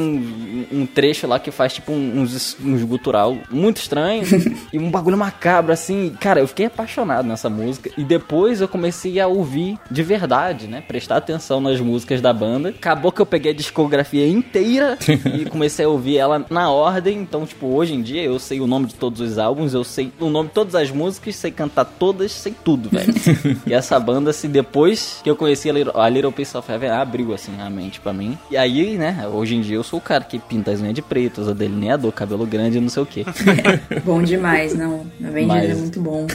um, trecho lá que faz tipo uns, uns gutural muito estranho. e um bagulho macabro, assim. Cara, eu fiquei apaixonado nessa música. E depois eu comecei a ouvir de verdade, né? Prestar atenção nas músicas da banda. Acabou que eu peguei a discografia inteira e comecei a ouvir ela na ordem. Então, tipo, hoje em dia eu sei o nome de todos os álbuns, eu sei o nome de todas as músicas, sei cantar todas, sei tudo, velho. e essa banda, assim, depois que eu conheci a Little, a Little Piece of Heaven, abriu, assim, a mente pra mim. E aí, né, hoje em dia eu sou o cara que pinta as unhas de preto, usa delineador, cabelo grande não sei o que. Bom demais, não. Avengers Mas- é muito bom.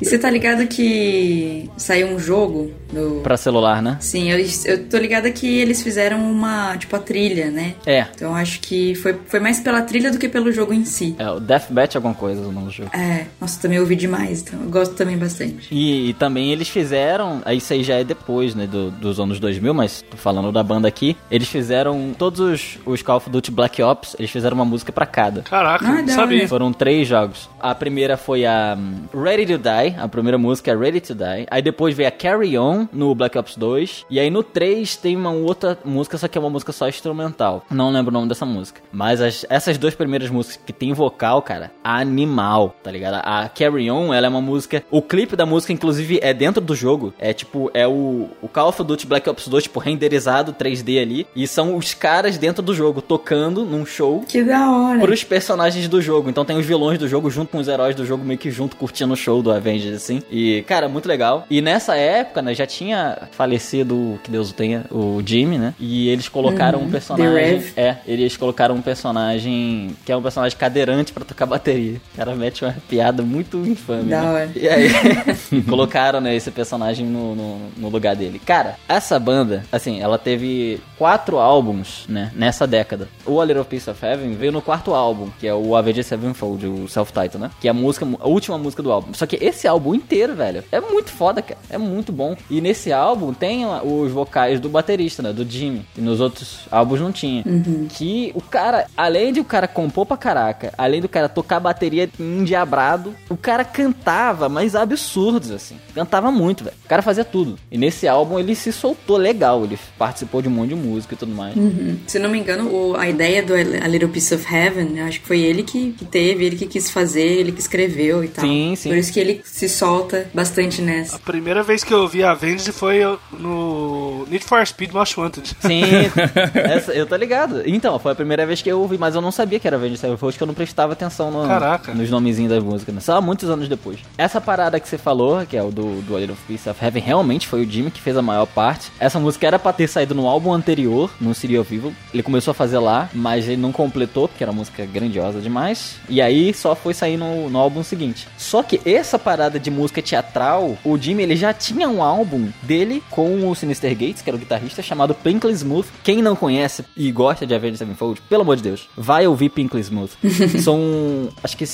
E você tá ligado que saiu um jogo no. pra celular, né? Sim, eu, eu tô ligada que eles fizeram uma, tipo, a trilha, né? É. Então acho que foi, foi mais pela trilha do que pelo jogo em si. É, o Deathbat alguma coisa o nome do jogo. É, nossa, também ouvi demais, então eu gosto também bastante. E, e também eles fizeram, aí isso aí já é depois, né, do- dos anos 2000, mas tô falando da banda aqui, eles fizeram todos os, os Call of Duty Black Ops, eles fizeram uma música pra cada. Caraca, Ah, da sabia. hora. Foram três jogos. A primeira foi a hum, Ready to Die, a primeira música é Ready to Die. Aí depois veio a Carry On no Black Ops 2. E aí no 3 tem uma outra música, só que é uma música só instrumental. Não lembro o nome dessa música. Mas as- essas duas primeiras músicas que tem vocal, cara, animal, tá ligado? A Carry On, ela é uma música. O clipe da música, inclusive, é dentro do jogo. É tipo, é o, o Call of Duty Black Ops 2, tipo, renderizado 3D ali. E são os caras dentro do jogo tocando num show Que da hora. pros personagens do jogo. Então tem os vilões do jogo junto com os heróis do jogo, meio que junto, curtindo o show do Avengers, assim. E, cara, muito legal. E nessa época, né, já tinha falecido, que Deus o tenha, o Jimmy, né? E eles colocaram Uhum. um personagem. É, eles colocaram um personagem que é um personagem cadeirante pra tocar bateria. O cara mete uma piada muito infame. Da né? hora. E aí, colocaram, né, esse personagem no, no, no lugar dele. Cara, essa banda, assim, ela teve quatro álbuns, né, nessa década. O A Little Piece of Heaven veio no quarto álbum, que é o Avenged Sevenfold, o self-title, né? Que é a música, a última música do álbum. Só que esse álbum inteiro, velho, é muito foda, cara. É muito bom. E nesse álbum tem os vocais do baterista, né, do Jimmy. E nos outros álbuns não tinha. Uhum. Que o cara, além de o cara compor pra caraca, além do cara tocar bateria endiabrado, o cara cantava, mas absurdos, assim. Cantava muito, velho. O cara fazia tudo. E nesse álbum ele se soltou legal, ele participou de um monte de música e tudo mais. Uhum. Se não me engano, o- a ideia do A Little Piece of Heaven, eu acho que foi ele que, que teve, ele que quis fazer, ele que escreveu e tal. Sim, sim. Por isso que ele se solta bastante nessa. A primeira vez que eu vi a Avenged foi no Need for Speed Most Wanted. Sim, essa, eu tô ligado. Então, foi a primeira vez que eu ouvi, mas eu não sabia que era Avenged Sevenfold, que eu não prestava atenção no, nos nomezinhos das músicas, né? Só muitos anos depois. Essa parada que você falou, que é o do, do A Little Piece of Heaven, realmente foi o Jimmy que fez a maior parte. Essa música era pra ter saído no álbum anterior, no City of Evil. Ele começou a fazer lá, mas ele não completou, porque era uma música grandiosa demais. E aí só foi sair no, no álbum seguinte. Só que essa parada de música teatral, o Jimmy ele já tinha um álbum dele com o Sinister Gates, que era o guitarrista, chamado Pinkly Smooth. Quem não conhece e gosta de Avenged Sevenfold, pelo amor de Deus, vai ouvir Pinkly Smooth. São, acho que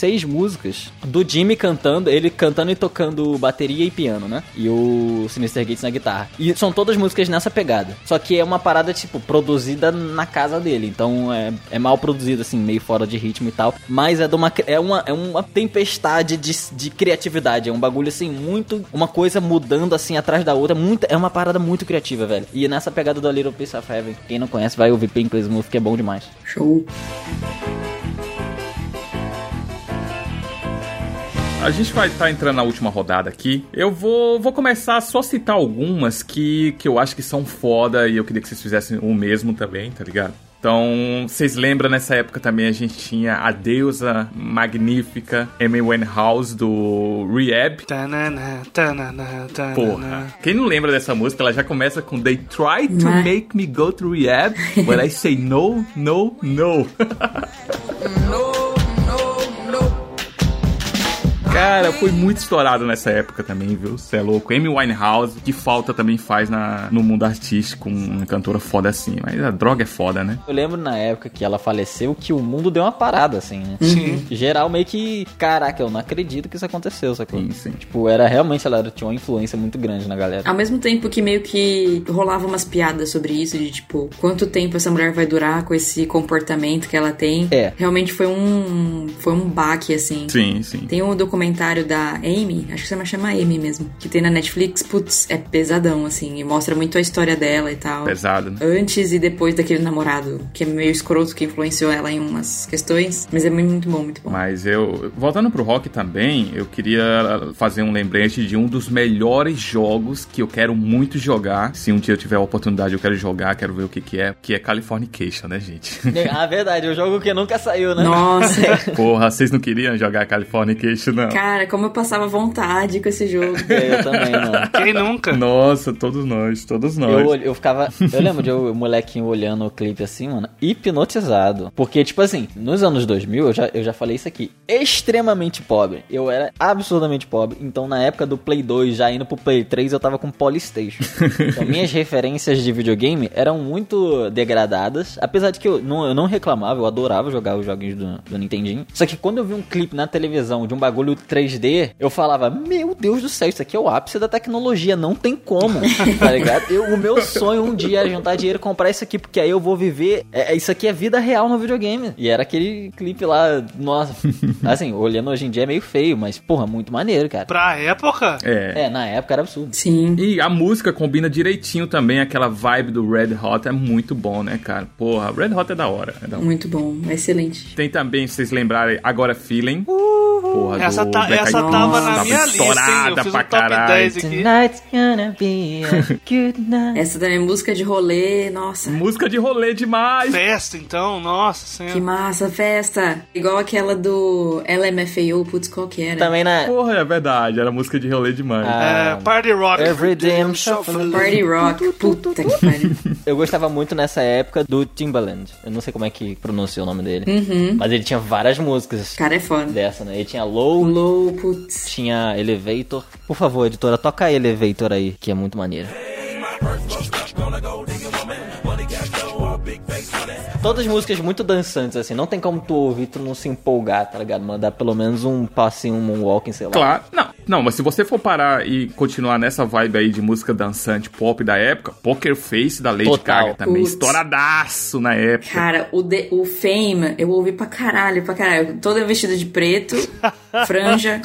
seis músicas do Jimmy cantando, ele cantando e tocando bateria e piano, né? E o Sinister Gates na guitarra. E são todas músicas nessa pegada. Só que é uma parada, tipo, produzida na casa dele. Então é, é mal produzido, assim, meio fora de ritmo e tal. Mas é, de uma, é, uma, é uma tempestade de, de criatividade. É um bagulho, assim, muito. Uma coisa mudando, assim, atrás da outra. Muito, é uma parada muito criativa, velho. E nessa pegada do Little Piece of Heaven, quem não conhece vai ouvir Pink Smooth, que é bom demais. Show. A gente vai estar entrando na última rodada aqui. Eu vou, vou começar a só citar algumas que, que eu acho que são foda e eu queria que vocês fizessem o mesmo também, tá ligado? Então, vocês lembram nessa época também a gente tinha a deusa magnífica Amy Winehouse do Rehab. Tanana, tanana, tanana. Porra, quem não lembra dessa música, ela já começa com They try to Mas- make me go to rehab, but I say no, no, no. Cara, foi muito estourado nessa época também, viu? Você é louco. Amy Winehouse, que falta também faz na, no mundo artístico, uma cantora foda assim. Mas a droga é foda, né? Eu lembro na época que ela faleceu que o mundo deu uma parada, assim, né? Sim. Geral, meio que, caraca, eu não acredito que isso aconteceu, sacou? Sim, sim. Tipo, era realmente, ela tinha uma influência muito grande na galera. Ao mesmo tempo que meio que rolava umas piadas sobre isso, de tipo, quanto tempo essa mulher vai durar com esse comportamento que ela tem. É. Realmente foi um. Foi um baque, assim. Sim, sim. Tem um documentário da Amy, acho que você chama Amy mesmo, que tem na Netflix, putz, é pesadão, assim, e mostra muito a história dela e tal. Pesado, né? Antes e depois daquele namorado, que é meio escroto, que influenciou ela em umas questões. Mas é muito, bom, muito bom. Mas eu, voltando pro rock também, eu queria fazer um lembrete de um dos melhores jogos que eu quero muito jogar. Se um dia eu tiver a oportunidade, eu quero jogar, quero ver o que que é, que é Californication, né, gente? ah, verdade, o jogo que nunca saiu, né? Nossa, Porra, vocês não queriam jogar Californication, não? Cara, como eu passava vontade com esse jogo. Eu também, não. Quem nunca? Nossa, todos nós, todos nós. Eu, eu ficava. Eu lembro de eu, o molequinho olhando o clipe assim, mano, hipnotizado. Porque, tipo assim, nos anos 2000, eu já, eu já falei isso aqui, extremamente pobre. Eu era absurdamente pobre. Então, na época do Play 2, já indo pro Play 3, eu tava com Polystation. Então, minhas referências de videogame eram muito degradadas. Apesar de que eu não, eu não reclamava, eu adorava jogar os joguinhos do, do Nintendinho. Só que quando eu vi um clipe na televisão de um bagulho 3D, eu falava, meu Deus do céu, isso aqui é o ápice da tecnologia, não tem como, tá ligado? Eu, o meu sonho um dia é juntar dinheiro e comprar isso aqui, porque aí eu vou viver. É, é- isso aqui é vida real no videogame. E era aquele clipe lá, nossa. Assim, olhando hoje em dia é meio feio, mas, porra, muito maneiro, cara. Pra época? É. É, na época era absurdo. Sim. E a música combina direitinho também, aquela vibe do Red Hot é muito bom, né, cara? Porra, Red Hot é da hora. É da hora. Muito bom, excelente. Tem também, se vocês lembrarem, Agora Feeling. Porra, Essa, do tá- Black essa Eyed tava na minha lista, hein? Eu estourada pra um top caralho. 10 aqui. Tonight's gonna be a good night. Essa também é música de rolê, nossa. Música de rolê demais. Festa, então, nossa senhora. Que massa, festa. Igual aquela do LMFAO, putz, qual que era? Também na. Porra, é verdade, era música de rolê demais. Ah, É, Party Rock. Every damn shuffle. Party Rock, puta que pariu. Eu gostava muito nessa época do Timbaland. Eu não sei como é que pronuncia o nome dele. Uhum. Mas ele tinha várias músicas Cara, é foda. dessa, né? Ele tinha Low, Low, putz. tinha Elevator. Por favor, editora, toca Elevator aí, que é muito maneiro. Todas músicas muito dançantes, assim. Não tem como tu ouvir tu não se empolgar, tá ligado? Mandar pelo menos um passinho, um moonwalking, sei lá. Claro, não, não, mas se você for parar e continuar nessa vibe aí de música dançante pop da época, Poker Face da Lady Total. Gaga também, Putz. estouradaço na época. Cara, o, de, o Fame, eu ouvi pra caralho, pra caralho. Toda vestida de preto. franja.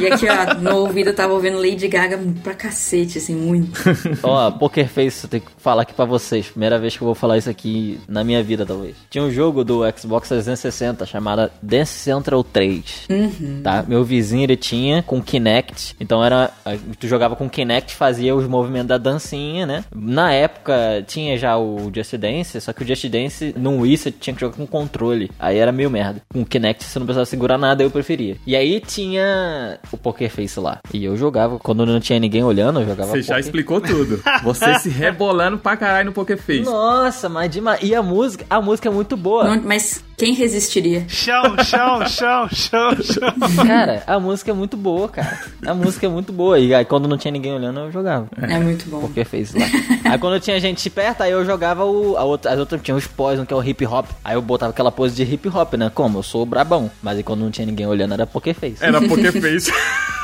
e aqui, ó, no ouvido eu tava ouvindo Lady Gaga pra cacete, assim, muito. Ó, Poker Face, eu tenho que falar aqui pra vocês. Primeira vez que eu vou falar isso aqui na minha vida, talvez. Tinha um jogo do Xbox 360 chamado Dance Central 3. Uhum. Tá? Meu vizinho ele tinha com Kinect. Então era. Tu jogava com Kinect, fazia os movimentos da dancinha, né? Na época tinha já o Just Dance, só que o Just Dance no Wii você tinha que jogar com controle. Aí era meio merda. Com Kinect você não precisava segurar nada, eu preferia. E aí tinha o Poker Face lá. E eu jogava, quando não tinha ninguém olhando, eu jogava Você já poker. explicou tudo. Você se rebolando pra caralho no Poker Face. Nossa, mas demais. E a música, a música é muito boa. Não- mas quem resistiria? Chão, chão, chão, chão, chão. Cara, a música é muito boa, cara. A música é muito boa. E aí quando não tinha ninguém olhando, eu jogava. É muito bom. Porque fez lá. Aí quando tinha gente perto, aí eu jogava o. A outra, as outras tinha os poison, que é o hip hop. Aí eu botava aquela pose de hip hop, né? Como? Eu sou brabão. Mas aí quando não tinha ninguém olhando, era porque fez. Era Poker Face.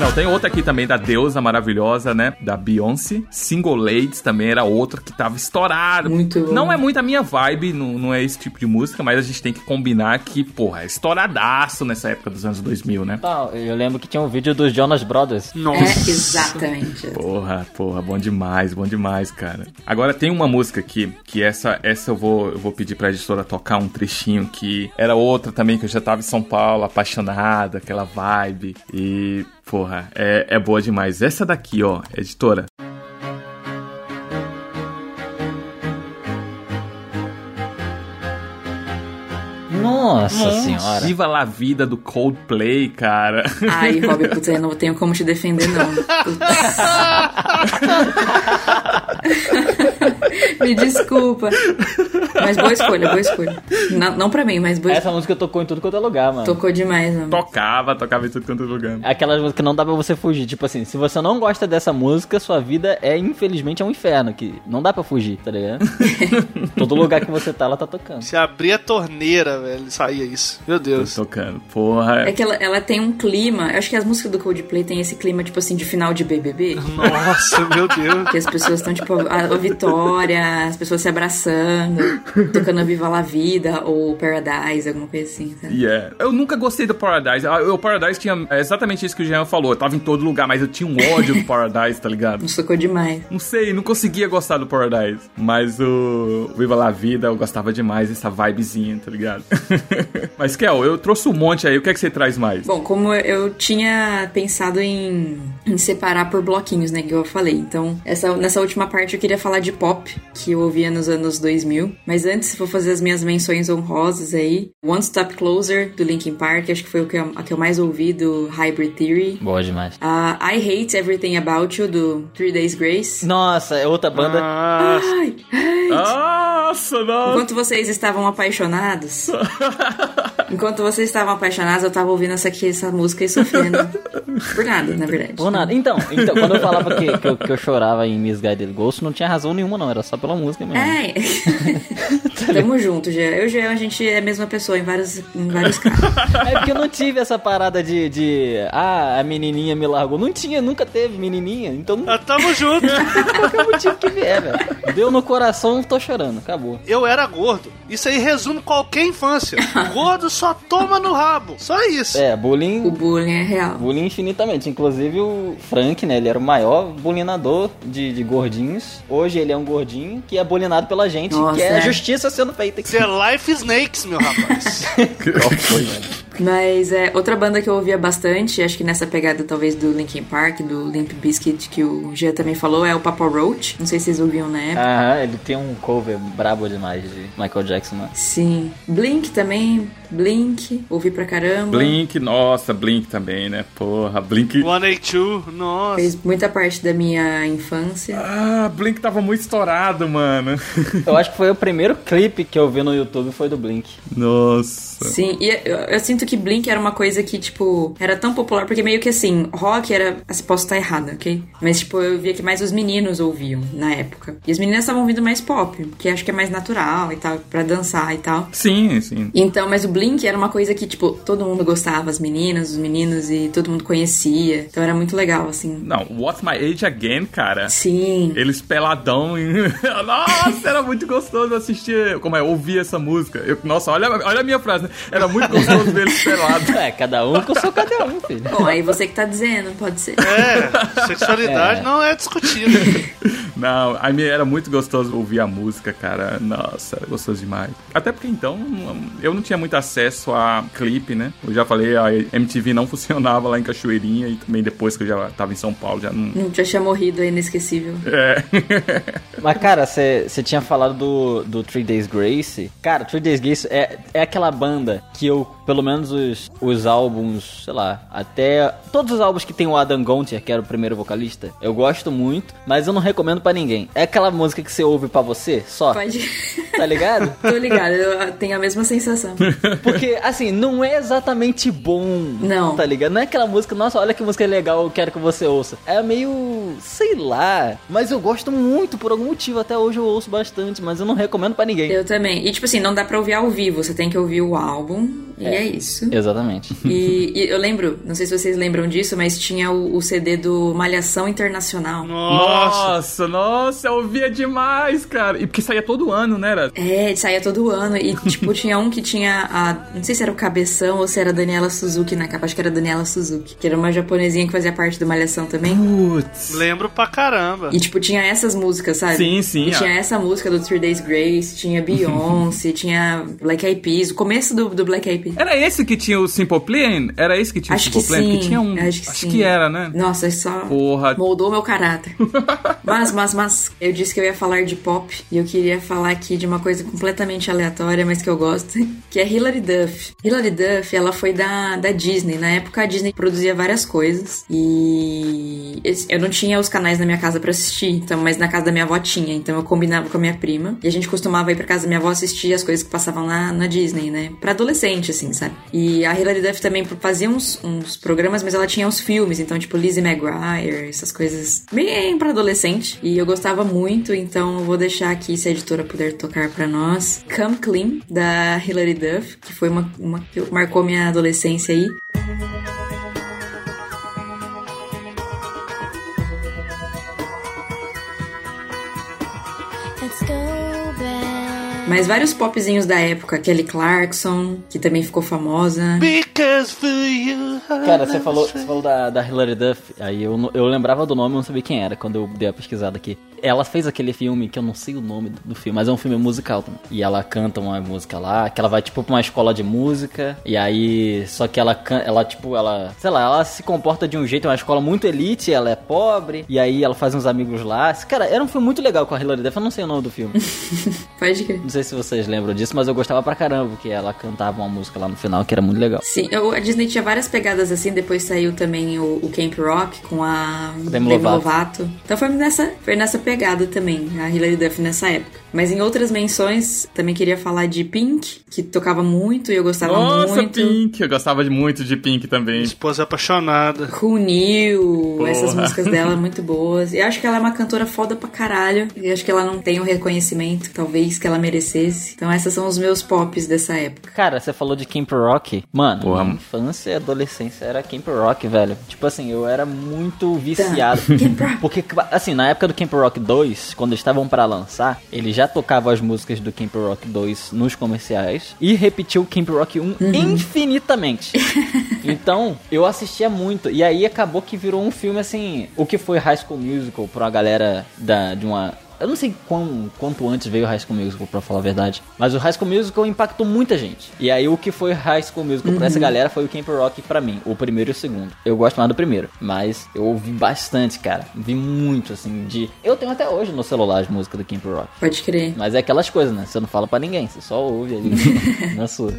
Não, tem outra aqui também da deusa maravilhosa, né? Da Beyoncé. Single Ladies também era outra que tava estourado. Muito bom. Não é muito a minha vibe, não, não é esse tipo de música, mas a gente tem que combinar que, porra, é estouradaço nessa época dos anos 2000, né? Tá, eu lembro que tinha um vídeo dos Jonas Brothers. É, exatamente. Porra, porra, bom demais, bom demais, cara. Agora tem uma música aqui, que essa essa eu vou, eu vou pedir pra editora tocar um trechinho que era outra também que eu já tava em São Paulo, apaixonada, aquela vibe. E, porra, é, é boa demais. Essa daqui, ó, editora. Nossa senhora. Viva la vida do Coldplay, cara. Ai, Rob, putz, eu não tenho como te defender, não. Me desculpa. Mas boa escolha, boa escolha. Não, não pra mim, mas boa Essa música tocou em tudo quanto é lugar, mano. Tocou demais, mano. Tocava, tocava em tudo quanto é lugar. Aquelas músicas que não dá pra você fugir. Tipo assim, se você não gosta dessa música, sua vida é, infelizmente, é um inferno. Que não dá pra fugir, tá ligado? Todo lugar que você tá, ela tá tocando. Se abrir a torneira, velho, saía isso. Meu Deus. Tô tocando, porra. É que ela, ela tem um clima. Eu acho que as músicas do Coldplay tem esse clima, tipo assim, de final de BBB. Nossa, meu Deus. Que as pessoas estão, tipo, a, a vitória, as pessoas se abraçando, tocando Viva la Vida ou Paradise, alguma coisa assim, sabe? Yeah. Eu nunca gostei do Paradise. Ah, O Paradise tinha é exatamente isso que o Jean falou. Eu tava em todo lugar, mas eu tinha um ódio do Paradise, tá ligado? Nos tocou demais. Não sei, não conseguia gostar do Paradise. Mas o Viva la Vida eu gostava demais, essa vibezinha, tá ligado? mas, Kel, eu trouxe um monte aí. O que é que você traz mais? Bom, como eu tinha pensado em, em separar por bloquinhos, né, que eu falei. Então, essa, nessa última parte eu queria falar de pop, que eu ouvia nos anos 2000. Mas antes, vou fazer as minhas menções honrosas aí. One Step Closer, do Linkin Park, acho que foi o que eu, a que eu mais ouvi, do Hybrid Theory. Boa demais. A I Hate Everything About You, do Three Days Grace. Nossa, é outra banda. Ai, ai. Nossa, não. Enquanto vocês estavam apaixonados, enquanto vocês estavam apaixonados, eu tava ouvindo essa, aqui, essa música e sofrendo. Por nada, na verdade. Por nada. Então, então quando eu falava que, que, eu, que eu chorava em Misguided Ghost, não tinha razão nenhuma, não. Era só pela música mesmo. É. Tamo junto, Jean. Eu e o Jean, a gente é a mesma pessoa em vários, em vários casos. É porque eu não tive essa parada de, de. Ah, a menininha me largou. Não tinha, nunca teve menininha. Então. Ah, tamo junto. Qualquer motivo que vier, velho. Deu no coração, tô chorando. Acabou. Eu era gordo. Isso aí resume qualquer infância. Gordo só toma no rabo. Só isso. É, bullying. O bullying é real. Bullying infinitamente. Inclusive o Frank, né? Ele era o maior bullyinador de, de gordinhos. Hoje ele é um gordinho que é bullyingado pela gente, Nossa, que é, é. justiça sendo feita. Você é Life Snakes, meu rapaz. Qual foi, mano? Mas é outra banda que eu ouvia bastante, acho que nessa pegada talvez do Linkin Park, do Limp Bizkit, que o Jean também falou, é o Papa Roach. Não sei se vocês ouviam na época. Aham, ele tem um cover brabo demais de Michael Jackson, mano. Sim. Blink também. Blink, ouvi pra caramba. Blink, nossa, Blink também, né? Porra, Blink. 182, nossa. Fez muita parte da minha infância. Ah, Blink tava muito estourado, mano. Eu acho que foi o primeiro clipe que eu vi no YouTube foi do Blink. Nossa. Sim, e eu, eu sinto que que Blink era uma coisa que, tipo, era tão popular, porque meio que assim, rock era. assim, Posso estar errada, ok? Mas, tipo, eu via que mais os meninos ouviam na época. E as meninas estavam ouvindo mais pop, que acho que é mais natural e tal, pra dançar e tal. Sim, sim. Então, mas o Blink era uma coisa que, tipo, todo mundo gostava, as meninas, os meninos, e todo mundo conhecia. Então era muito legal, assim. Não, What's My Age Again, cara. Sim. Eles peladão. Em... Nossa, era muito gostoso assistir. Como é? Ouvir essa música. Eu- nossa, olha, olha a minha frase, né? Era muito gostoso ver eles pelados. É, cada um com o seu cada um, filho. Bom, aí você que tá dizendo, pode ser. É, sexualidade É. não é discutida. Não, era muito gostoso ouvir a música, cara. Nossa, era gostoso demais. Até porque então eu não tinha muito acesso a clipe, né? Eu já falei, a MTV não funcionava lá em Cachoeirinha e também depois que eu já tava em São Paulo, já não. Não já tinha morrido, é inesquecível. É. Mas, cara, você tinha falado do, do Three Days Grace. Cara, Three Days Grace é, é aquela banda que eu, pelo menos os, os álbuns, sei lá, até. Todos os álbuns que tem o Adam Gontier, que era o primeiro vocalista, eu gosto muito, mas eu não recomendo pra ninguém. É aquela música que você ouve pra você só. Pode. Tá ligado? Tô ligada, eu tenho a mesma sensação. Porque, assim, não é exatamente bom. Não. Tá ligado? Não é aquela música, nossa, olha que música legal, eu quero que você ouça. É meio. sei lá. Mas eu gosto muito, por algum motivo. Até hoje eu ouço bastante, mas eu não recomendo pra ninguém. Eu também. E tipo assim, não dá pra ouvir ao vivo, você tem que ouvir o álbum. E É. é isso. Exatamente. E, e eu lembro, não sei se vocês lembram disso, mas tinha o, o CD do Malhação Internacional. Nossa, nossa, eu ouvia demais, cara. E porque saía todo ano, né? Era... É, saía todo ano. E, tipo, tinha um que tinha a. Não sei se era o Cabeção ou se era a Daniela Suzuki na capa. Acho que era a Daniela Suzuki. Que era uma japonesinha que fazia parte do Malhação também. Putz. Lembro pra caramba. E, tipo, tinha essas músicas, sabe? Sim, sim, E ó. tinha essa música do Three Days Grace, tinha Beyoncé, tinha Black Eyed Peas. O começo do, do Black Eyed Peas. Era esse que tinha o Simple Plan? Era esse que tinha Acho o que Simple Plan? sim. Porque tinha um. Acho que sim. era, né? Nossa, é só Porra. moldou meu caráter. mas, mas, mas, eu disse que eu ia falar de pop e eu queria falar aqui de uma coisa completamente aleatória, mas que eu gosto, que é Hilary Duff. Hilary Duff, ela foi da, da Disney. Na época a Disney produzia várias coisas e eu não tinha os canais na minha casa pra assistir, então, mas na casa da minha avó tinha, então eu combinava com a minha prima e a gente costumava ir pra casa da minha avó assistir as coisas que passavam na, na Disney, né? Pra adolescente, assim, sabe? E a Hilary Duff também fazia uns, uns programas, mas ela tinha os filmes, então, tipo, Lizzie McGuire, essas coisas bem pra adolescente. E eu gostava muito, então eu vou deixar aqui, se a editora puder tocar pra nós, Come Clean, da Hilary Duff, que foi uma, uma que marcou minha adolescência aí. Mas vários popzinhos da época, Kelly Clarkson, que também ficou famosa. Because for you. Cara, você falou, você falou da, da Hilary Duff, aí eu, não- eu lembrava do nome, eu não sabia quem era quando eu dei a pesquisada aqui. Ela fez aquele filme, que eu não sei o nome do, do filme, mas é um filme musical também. E ela canta uma música lá, que ela vai tipo pra uma escola de música, e aí, só que ela, ela tipo, ela, sei lá, ela se comporta de um jeito, é uma escola muito elite, ela é pobre, e aí ela faz uns amigos lá. Cara, era um filme muito legal com a Hilary Duff, eu não sei o nome do filme. Pode crer. Não sei se vocês lembram disso, mas eu gostava pra caramba, porque ela cantava uma música lá no final que era muito legal. Sim, eu- a Disney tinha várias pegadas assim, depois saiu também o, o Camp Rock com a Demi Lovato. Então foi nessa, foi nessa pegada também, a Hilary Duff nessa época. Mas em outras menções, também queria falar de Pink, que tocava muito e eu gostava Nossa, muito. Pink. Eu gostava de muito de Pink também. Esposa apaixonada. Who Knew, Porra. essas músicas dela muito boas. Eu acho que ela é uma cantora foda pra caralho. E acho que ela não tem o reconhecimento, talvez, que ela merecesse. Então essas são os meus pops dessa época. Cara, você falou de Camp Rock. Mano, Porra. minha infância e adolescência era Camp Rock, velho. Tipo assim, eu era muito viciado. Camp Rock. Porque, assim, na época do Camp Rock 2, quando eles estavam pra lançar, ele já tocava as músicas do Camp Rock 2 nos comerciais e repetiu o Camp Rock 1 infinitamente. então, eu assistia muito. E aí acabou que virou um filme assim. O que foi High School Musical pra uma galera da, de uma. Eu não sei quão, quanto antes veio o High School Musical, pra falar a verdade. Mas o High School Musical impactou muita gente. E aí o que foi High School Musical pra essa galera foi o Camp Rock pra mim. O primeiro e o segundo. Eu gosto mais do primeiro. Mas eu ouvi bastante, cara. Vi muito, assim, de... Eu tenho até hoje no celular as músicas do Camp Rock. Pode crer. Mas é aquelas coisas, né? Você não fala pra ninguém. Você só ouve ali na sua.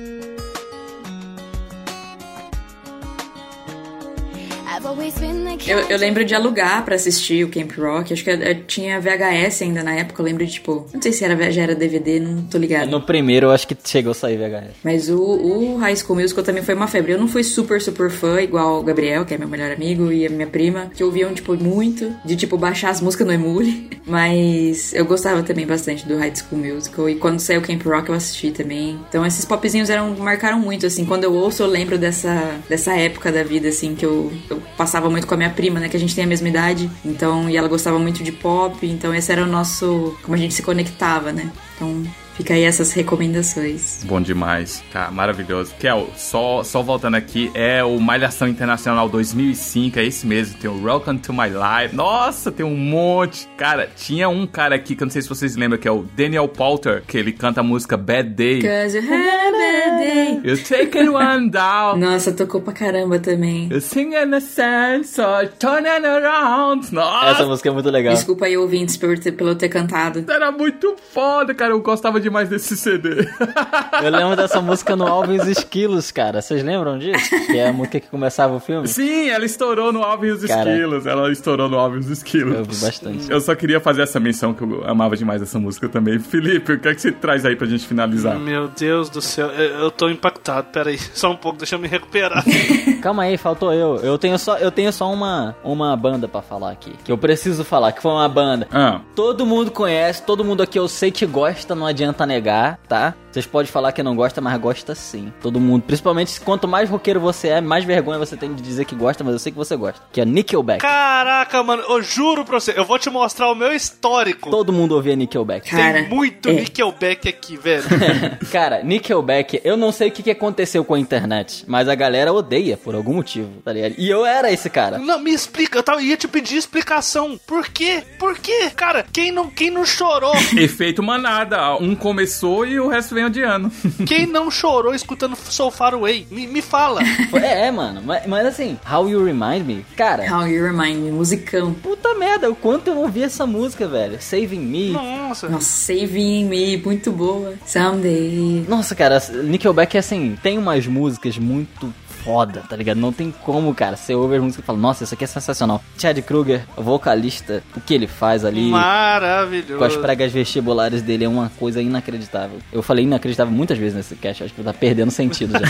Eu, eu lembro de alugar pra assistir o Camp Rock. Acho que eu, eu tinha VHS ainda na época. Eu lembro de, tipo... Não sei se era, já era DVD, não tô ligado. No primeiro eu acho que chegou a sair VHS. Mas o, o High School Musical também foi uma febre. Eu não fui super, super fã, igual o Gabriel, que é meu melhor amigo, e a minha prima, que ouviam, tipo, muito, de, tipo, baixar as músicas no Emule. Mas eu gostava também bastante do High School Musical. E quando saiu o Camp Rock, eu assisti também. Então, esses popzinhos eram, marcaram muito, assim. Quando eu ouço, eu lembro dessa, dessa época da vida, assim, que eu, eu passava muito com a minha prima, né? Que a gente tem a mesma idade. Então, e ela gostava muito de pop. Então, esse era o nosso... Como a gente se conectava, né? Então, Fica aí essas recomendações. Bom demais, cara, maravilhoso. Kel, só, só voltando aqui, é o Malhação Internacional 2005, é esse mesmo, tem o Welcome to My Life. Nossa, tem um monte. Cara, tinha um cara aqui que eu não sei se vocês lembram, que é o Daniel Poulter, que ele canta a música Bad Day. Cause you have a bad day. You take one down. Nossa, tocou pra caramba também. You sing in the sand, so turning around. Nossa! Essa música é muito legal. Desculpa aí, ouvintes, por ter, pelo ter cantado. Era muito foda, cara. Eu gostava demais desse CD. Eu lembro dessa música no Alvin e os Esquilos, cara. Vocês lembram disso? Que é a música que começava o filme? Sim, ela estourou no Alvin e os Cara. Esquilos. Ela estourou no Alvin e os Esquilos. Eu ouvi bastante. Eu só queria fazer essa menção que eu amava demais essa música também. Felipe, o que é que você traz aí pra gente finalizar? Meu Deus do céu, eu, eu tô impactado. Pera aí, só um pouco, deixa eu me recuperar. Calma aí, faltou eu. Eu tenho só, eu tenho só uma, uma banda pra falar aqui. Que eu preciso falar, que foi uma banda. Ah, Todo mundo conhece, todo mundo aqui eu sei que gosta, não adianta negar, tá? Vocês podem falar que não gosta, mas gosta sim. Todo mundo. Principalmente quanto mais roqueiro você é, mais vergonha você tem de dizer que gosta, mas eu sei que você gosta. Que é Nickelback. Caraca, mano, eu juro pra você, eu vou te mostrar o meu histórico. Todo mundo ouvia Nickelback. Cara, Tem muito é. Nickelback aqui, velho. Cara, Nickelback, eu não sei o que, que aconteceu com a internet, mas a galera odeia por algum motivo, tá ligado? E eu era esse cara. Não, me explica, eu tava, ia te pedir explicação. Por quê? Por quê? Cara, quem não, quem não chorou? efeito manada. Um começou e o resto vem odiando. Quem não chorou escutando So Far Away? Me, me fala. É, é, mano, mas, mas assim, How You Remind Me, cara, How You Remind Me, musicão. puta merda, o quanto eu ouvi essa música, velho. Saving Me. Nossa. Nossa, Saving Me, muito boa. Someday. Nossa, cara, Nickelback, assim, tem umas músicas muito foda, tá ligado? Não tem como, cara. Você ouve as músicas e fala, nossa, isso aqui é sensacional. Chad Kruger, vocalista, o que ele faz ali. Maravilhoso. Com as pregas vestibulares dele é uma coisa inacreditável. Eu falei inacreditável muitas vezes nesse cast, acho que tá perdendo sentido já.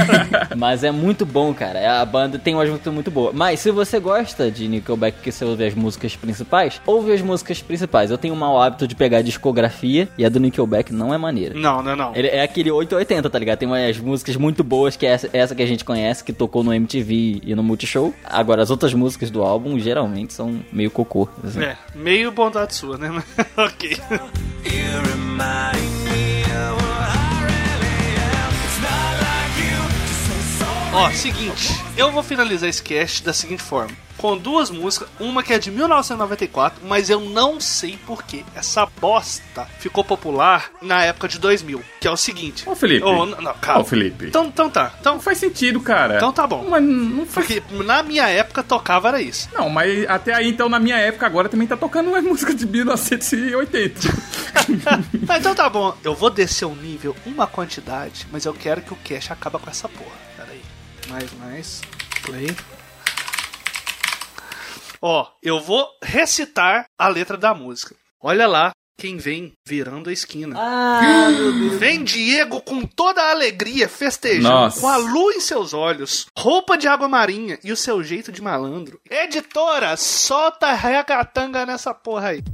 Mas é muito bom, cara. A banda tem umas músicas muito boas. Mas se você gosta de Nickelback, que você ouve as músicas principais, ouve as músicas principais. Eu tenho o mau hábito de pegar a discografia e a do Nickelback não é maneira. Não, não, não. Ele é aquele 880, tá ligado? Tem umas músicas muito boas, que é essa, essa que a gente conhece, que tocou no MTV e no Multishow. Agora, as outras músicas do álbum, geralmente, são meio cocô. assim. É, meio bondade sua, né? ok. Ó, seguinte, eu vou finalizar esse cast da seguinte forma. Com duas músicas, uma que é de 1994, mas eu não sei porquê. Essa bosta ficou popular na época de 2000. Que é o seguinte. Ô, Felipe. Ô, não, não, calma. Ô, Felipe. Então, então tá. Então, Não faz sentido, cara. então tá bom. Mas não faz Porque na minha época tocava era isso. Não, mas até aí, então, na minha época, agora também tá tocando uma música de 1980. Mas então tá bom. Eu vou descer o nível, uma quantidade, mas eu quero que o cash acaba com essa porra. Pera aí. Mais, mais. Play. Ó, eu vou recitar a letra da música. Olha lá quem vem virando a esquina. Ah, meu Deus. Vem Diego com toda a alegria, festejando, Nossa. com a lua em seus olhos, roupa de água marinha e o seu jeito de malandro. Editora, solta a regatanga nessa porra aí.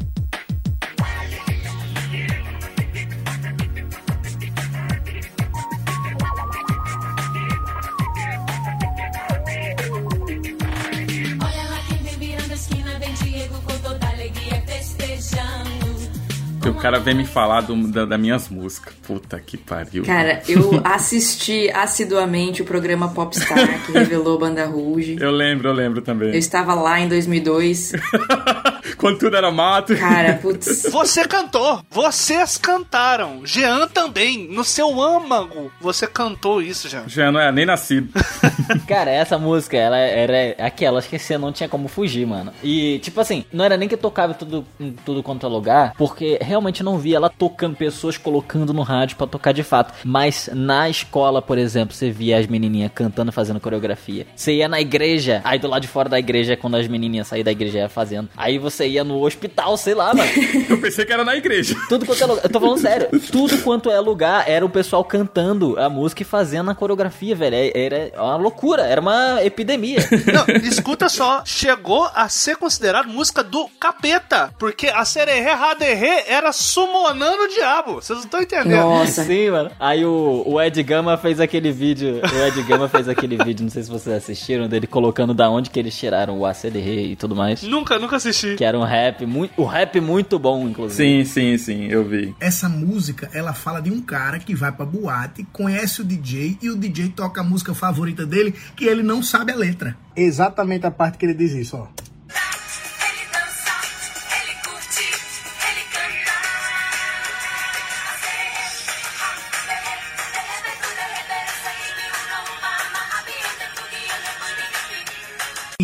Cara vem me falar do, da, das minhas músicas. Puta que pariu. Cara, eu assisti assiduamente o programa Popstar, que revelou Banda Rouge. Eu lembro, eu lembro também. Eu estava lá em 2002. Quando tudo era mato. Cara, putz. Você cantou. Vocês cantaram. Jean também. No seu âmago. Você cantou isso, Jean. Já não é nem nascido. Cara, essa música, ela era aquelas que você não tinha como fugir, mano. E, tipo assim, não era nem que tocava tudo, em tudo quanto é lugar, porque realmente não via ela tocando, pessoas colocando no rádio pra tocar de fato. Mas na escola, por exemplo, você via as menininhas cantando, fazendo coreografia. Você ia na igreja, aí do lado de fora da igreja é quando as menininhas saíam da igreja ia fazendo. Aí você ia no hospital, sei lá, mano. Eu pensei que era na igreja. Tudo quanto é lugar. Eu tô falando sério. Tudo quanto é lugar era o pessoal cantando a música e fazendo a coreografia, velho. É- Era uma loucura. Era uma epidemia. Não, escuta só. Chegou a ser considerado música do capeta. Porque a Sererê Raderê era summonando o diabo. Vocês não estão entendendo. Sim, mano. Aí o, o Ed Gama fez aquele vídeo. O Ed Gama fez aquele vídeo, não sei se vocês assistiram, dele colocando da onde que eles tiraram o ACDR e tudo mais. Nunca, nunca assisti. Que era um rap, muito, o rap muito bom, inclusive. Sim, sim, sim, eu vi. Essa música, ela fala de um cara que vai pra boate, conhece o DJ e o DJ toca a música favorita dele, que ele não sabe a letra. Exatamente a parte que ele diz isso, ó.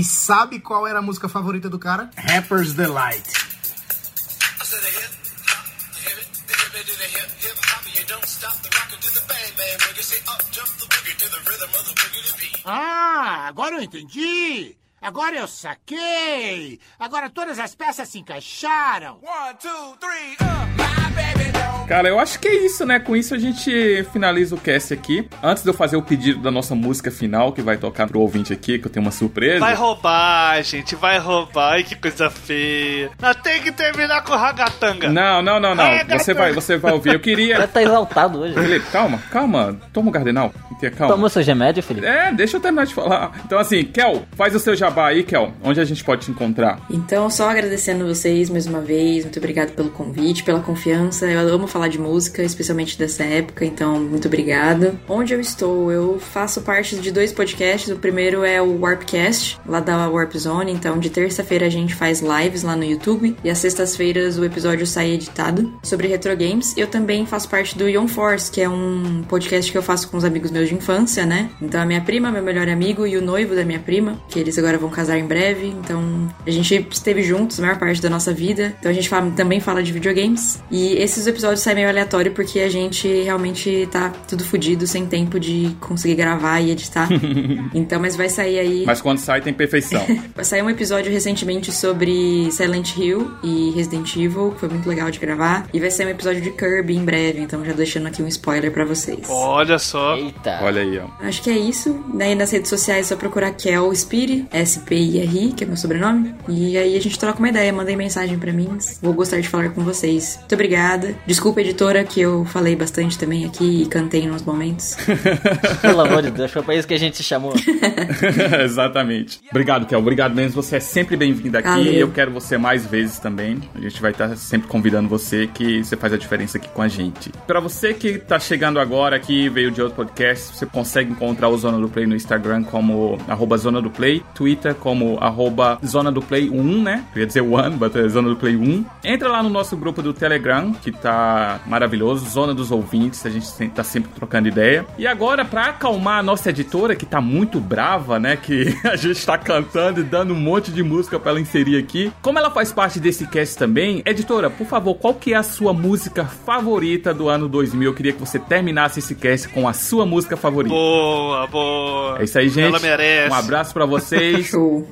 E sabe qual era a música favorita do cara? Rapper's Delight. Ah, agora eu entendi. Agora eu saquei. Agora todas as peças se encaixaram. One, two, three, Cara, eu acho que é isso, né? Com isso a gente finaliza o cast aqui. Antes de eu fazer o pedido da nossa música final, que vai tocar pro ouvinte aqui, que eu tenho uma surpresa. Vai roubar, gente, vai roubar. Ai, que coisa feia. Nós tem que terminar com o ragatanga. Não, não, não, não. Ragatanga. Você vai, você vai ouvir. Eu queria. Vai tá exaltado hoje. Felipe, calma, calma. Toma o cardenal. Calma. Tomou seu remédio, Felipe? É, deixa eu terminar de falar. Então, assim, Kel, faz o seu jabá aí, Kel. Onde a gente pode te encontrar? Então, só agradecendo vocês mais uma vez. Muito obrigado pelo convite, pela confiança. Eu amo falar de música, especialmente dessa época, então muito obrigada. Onde eu estou? Eu faço parte de dois podcasts. O primeiro é o Warpcast, lá da Warp Zone. Então, de terça-feira a gente faz lives lá no YouTube e às sextas-feiras o episódio sai editado sobre retro games. Eu também faço parte do Young Force, que é um podcast que eu faço com os amigos meus de infância, né? Então, a minha prima, meu melhor amigo e o noivo da minha prima, que eles agora vão casar em breve. Então, a gente esteve juntos a maior parte da nossa vida. Então, a gente fala- também fala de videogames. E esses episódios saem meio aleatório porque a gente realmente tá tudo fodido, sem tempo de conseguir gravar e editar. então, mas vai sair aí. Mas quando sai, tem perfeição. Saiu um episódio recentemente sobre Silent Hill e Resident Evil, que foi muito legal de gravar. E vai sair um episódio de Kirby em breve, então já deixando aqui um spoiler pra vocês. Olha só. Eita. Olha aí, ó. Acho que é isso. Daí nas redes sociais é só procurar Kel Spiri, S-P-I-R-I, que é meu sobrenome. E aí a gente troca uma ideia, mandem mensagem pra mim. Vou gostar de falar com vocês. Muito obrigada. Desculpa, editora, que eu falei bastante também aqui e cantei nos momentos. Pelo amor de Deus, foi pra isso que a gente te chamou. Exatamente. Obrigado, Kel. Obrigado mesmo. Você é sempre bem-vindo aqui. Valeu. Eu quero você mais vezes também. A gente vai estar sempre convidando você, que você faz a diferença aqui com a gente. Pra você que tá chegando agora aqui, veio de outro podcast, você consegue encontrar o Zona do Play no Instagram como arroba Zona do Play, Twitter como arroba Zona do Play 1, né? Eu ia dizer one, but é Zona do Play 1. Entra lá no nosso grupo do Telegram, que tá maravilhoso, Zona dos Ouvintes, a gente tá sempre trocando ideia. E agora, pra acalmar a nossa editora, que tá muito brava, né? Que a gente tá cantando e dando um monte de música pra ela inserir aqui. Como ela faz parte desse cast também, editora, por favor, qual que é a sua música favorita do ano 2000? Eu queria que você terminasse esse cast com a sua música favorita. Boa, boa. É isso aí, gente. Ela merece. Um abraço pra vocês. Show.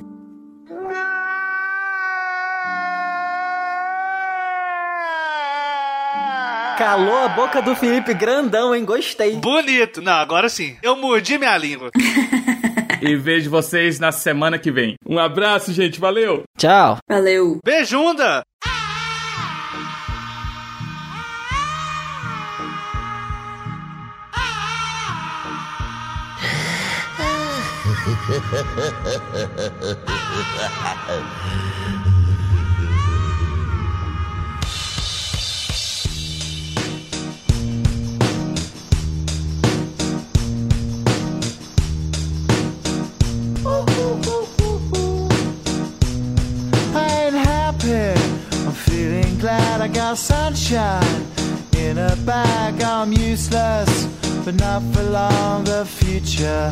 Calou a boca do Felipe grandão, hein? Gostei. Bonito. Não, agora sim. Eu mordi minha língua. e vejo vocês na semana que vem. Um abraço, gente. Valeu! Tchau. Valeu. Beijunda. I'm feeling glad I got sunshine in a bag. I'm useless, but not for long. The future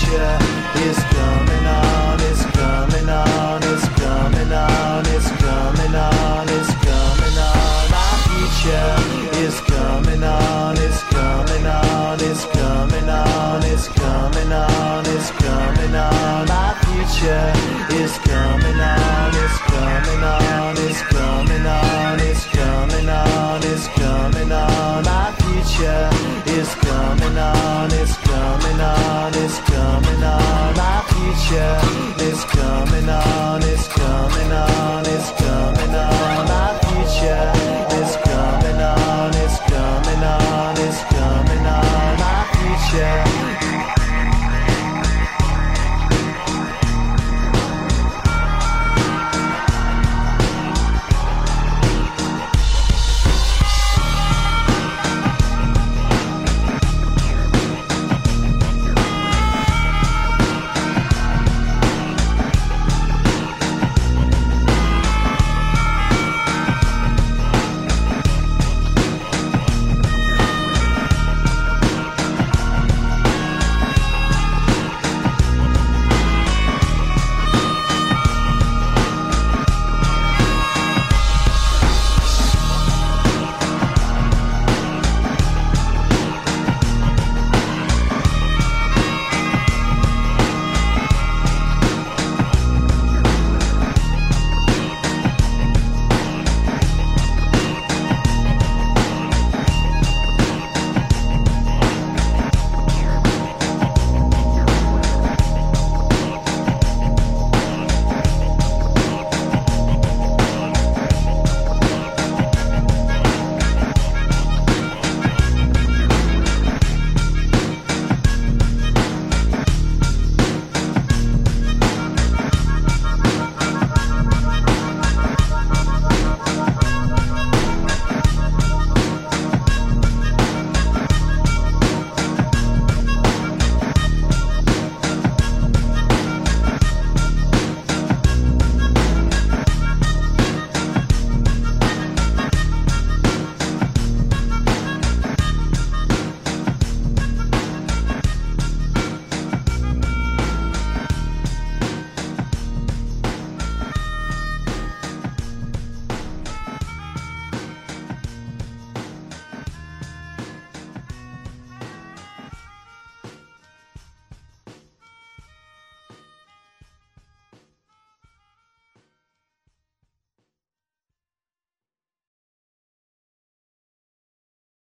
future is future.